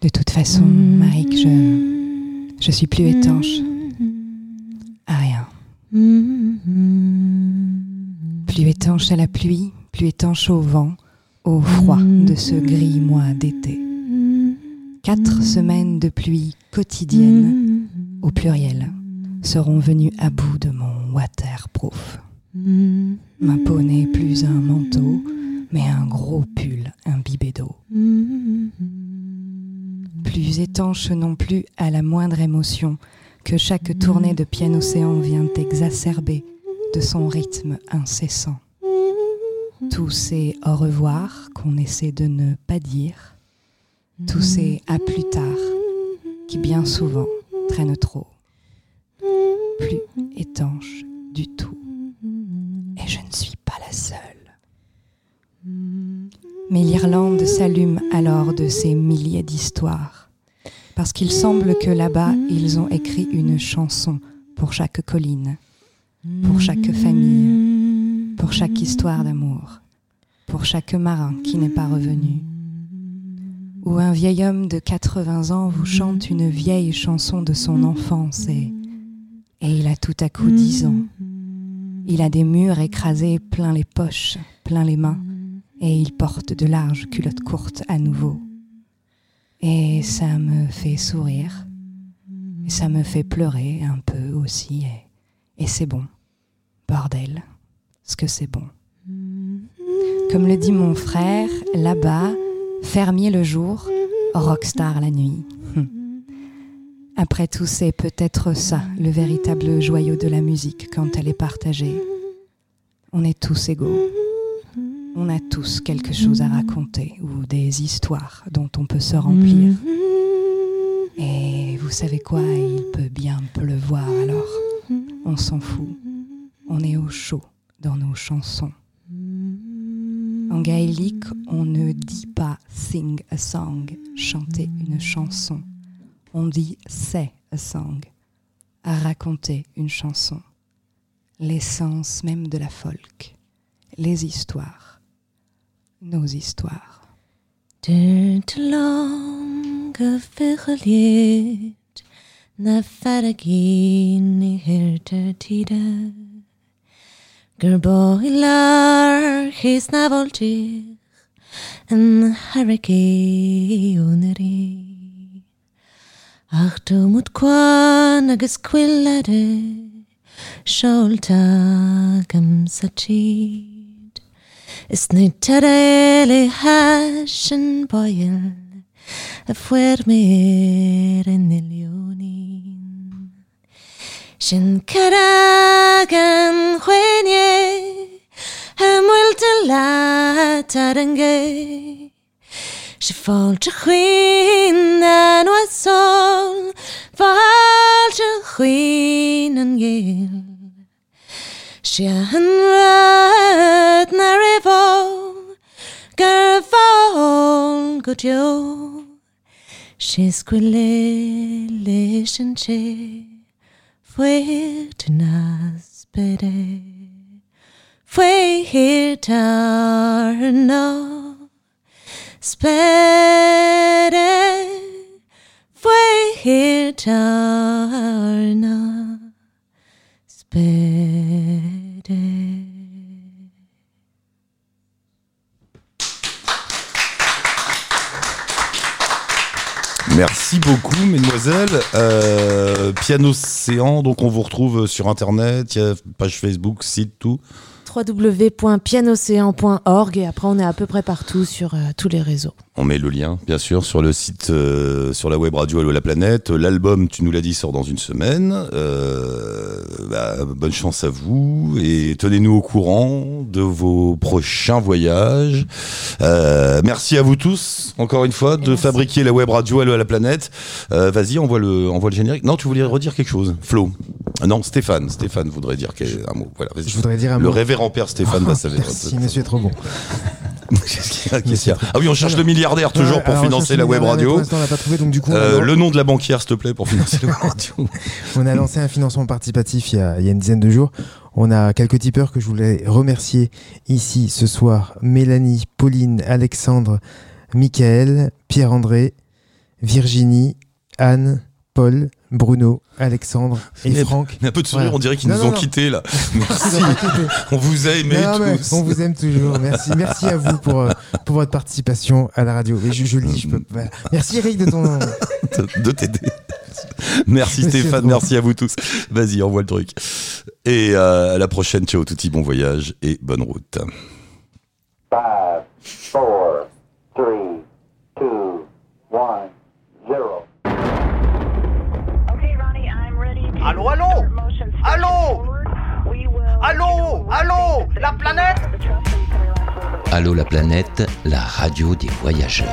De toute façon, Marik, je, je suis plus étanche à rien. Plus étanche à la pluie, plus étanche au vent, au froid de ce gris mois d'été. Quatre semaines de pluie quotidienne, au pluriel, seront venues à bout de mon waterproof. Ma peau n'est plus un manteau, mais un gros pull imbibé d'eau. Plus étanche non plus à la moindre émotion que chaque tournée de piano-océan vient exacerber de son rythme incessant. Tous ces au revoir qu'on essaie de ne pas dire, tous ces à plus tard qui bien souvent traînent trop, plus étanche du tout. Et je ne suis pas la seule. Mais l'Irlande s'allume alors de ses milliers d'histoires. Parce qu'il semble que là-bas, ils ont écrit une chanson pour chaque colline, pour chaque famille, pour chaque histoire d'amour, pour chaque marin qui n'est pas revenu. Ou un vieil homme de 80 ans vous chante une vieille chanson de son enfance et, et il a tout à coup 10 ans. Il a des murs écrasés plein les poches, plein les mains, et il porte de larges culottes courtes à nouveau. Et ça me fait sourire, ça me fait pleurer un peu aussi, et, et c'est bon. Bordel, ce que c'est bon. Comme le dit mon frère, là-bas, fermier le jour, rockstar la nuit. Hum. Après tout, c'est peut-être ça, le véritable joyau de la musique quand elle est partagée. On est tous égaux. On a tous quelque chose à raconter ou des histoires dont on peut se remplir. Et vous savez quoi, il peut bien pleuvoir alors. On s'en fout. On est au chaud dans nos chansons. En gaélique, on ne dit pas sing a song, chanter une chanson. On dit say a song, raconter une chanson. L'essence même de la folk, les histoires, nos histoires. Dyrt lang y ffyrliad na faragin i hirta tida Gerboilar his na voltig yn hurricane ri Ach du mut kwan agus quillade Siolta gam sa esnitxarele hasen boiel, afuermeren elionin. Shen karagan queen, and was שפול שחינן to queen and גיל. Sianrad na rifo, garfon gudio, shisquile lishinche, fue tenas bede, fue hitarno, spede, fue hitarno. Merci beaucoup, mesdemoiselles. Euh, Piano Séant, donc on vous retrouve sur Internet, page Facebook, site, tout. www.pianocéan.org et après on est à peu près partout sur euh, tous les réseaux. On met le lien, bien sûr, sur le site, euh, sur la web radio Allo la planète. L'album, tu nous l'as dit, sort dans une semaine. Euh, bah, bonne chance à vous et tenez-nous au courant de vos prochains voyages. Euh, merci à vous tous, encore une fois, de fabriquer la web radio Allo la planète. Euh, Vas-y, envoie le, envoie le générique. Non, tu voulais redire quelque chose, Flo? Ah Non, Stéphane. Stéphane voudrait dire un mot. Voilà, vas-y. Je voudrais dire un Le mot. révérend père Stéphane va savoir. Merci, monsieur est trop bon. <laughs> <laughs> Qu'est-ce qu'il y a, Ah oui, on cherche le milliardaire toujours Ouais, pour financer la web radio. Pour l'instant, on l'a pas trouvé, donc du coup, on a Euh, le nom de la banquière, s'il te plaît, pour <laughs> financer la <laughs> web radio. on a lancé un financement participatif il y, a, il y a une dizaine de jours. On a quelques tipeurs que je voulais remercier ici ce soir. Mélanie, Pauline, Alexandre, Michael, Pierre-André, Virginie, Anne, Paul, Bruno, Alexandre et Mais- Franck. Mais un peu de sourire, Voilà. on dirait qu'ils nous non, ont non. quittés là. <laughs> Merci. On vous a mais tous. on vous aime toujours. Merci, merci à vous pour, euh, pour votre participation à la radio. Et je, dis, je peux. voilà. Merci Eric de ton. de, <laughs> de t'aider. Merci Monsieur Stéphane, Drouin. merci à vous tous. Vas-y, envoie le truc. Et euh, à la prochaine, ciao touti, bon voyage et bonne route. Five, four, Allô, allô Allô Allô Allô La planète Allô la planète, la radio des voyageurs.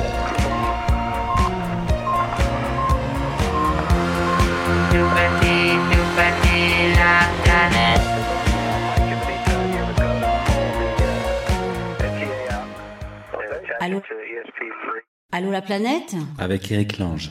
Allô Allô la planète Avec Eric Lange.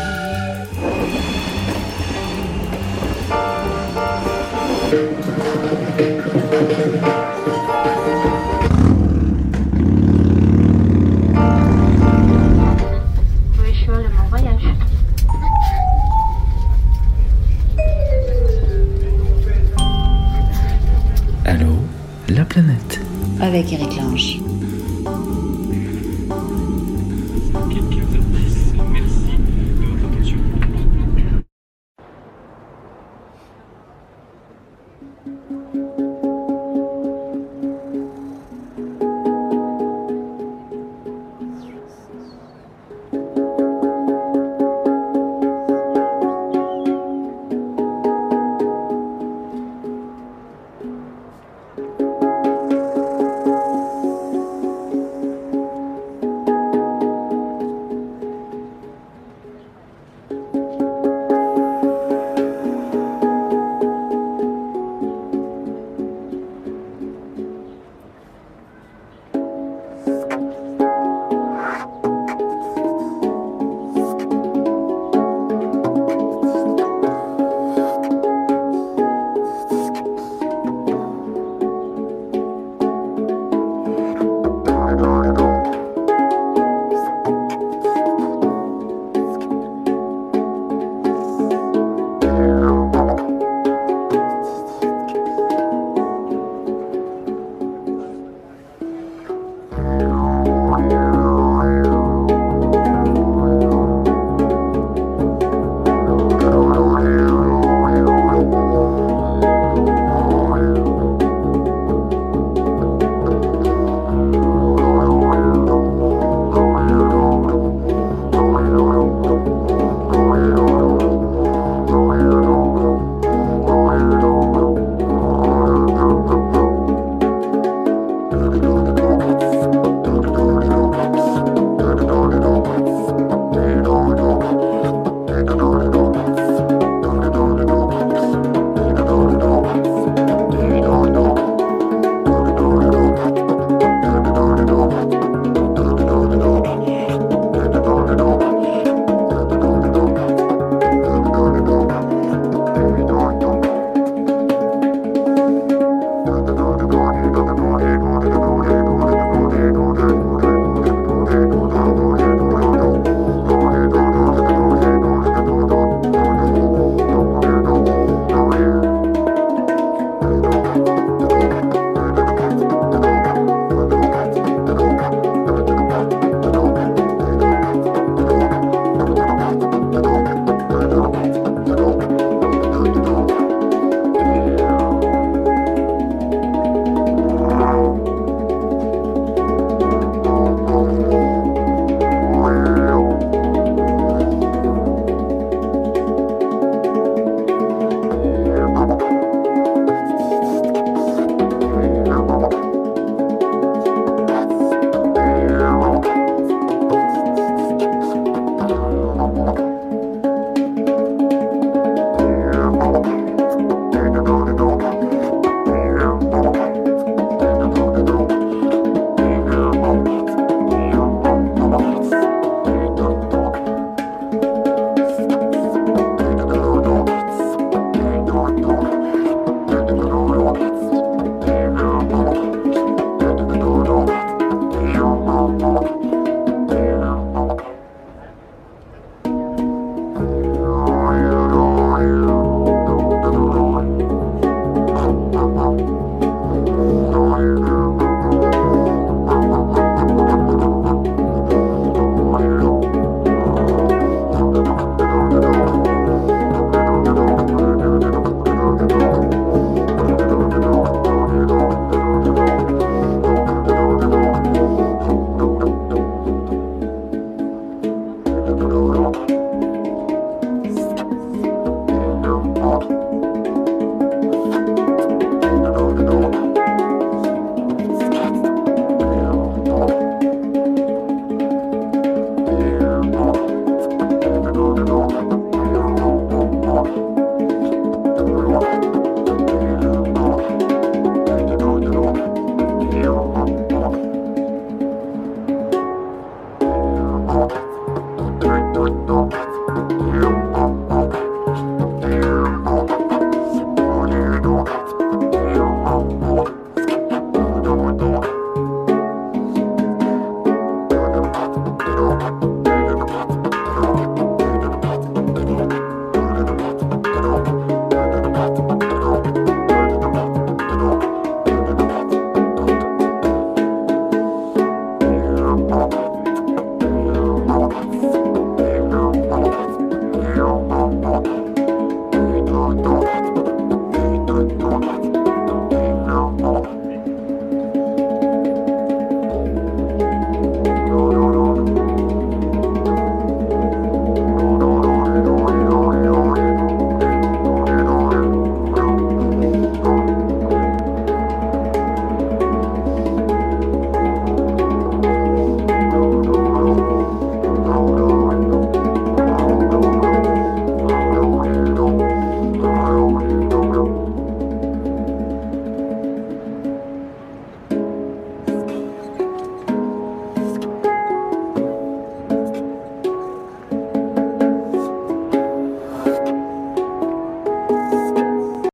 Avec Eric Lange.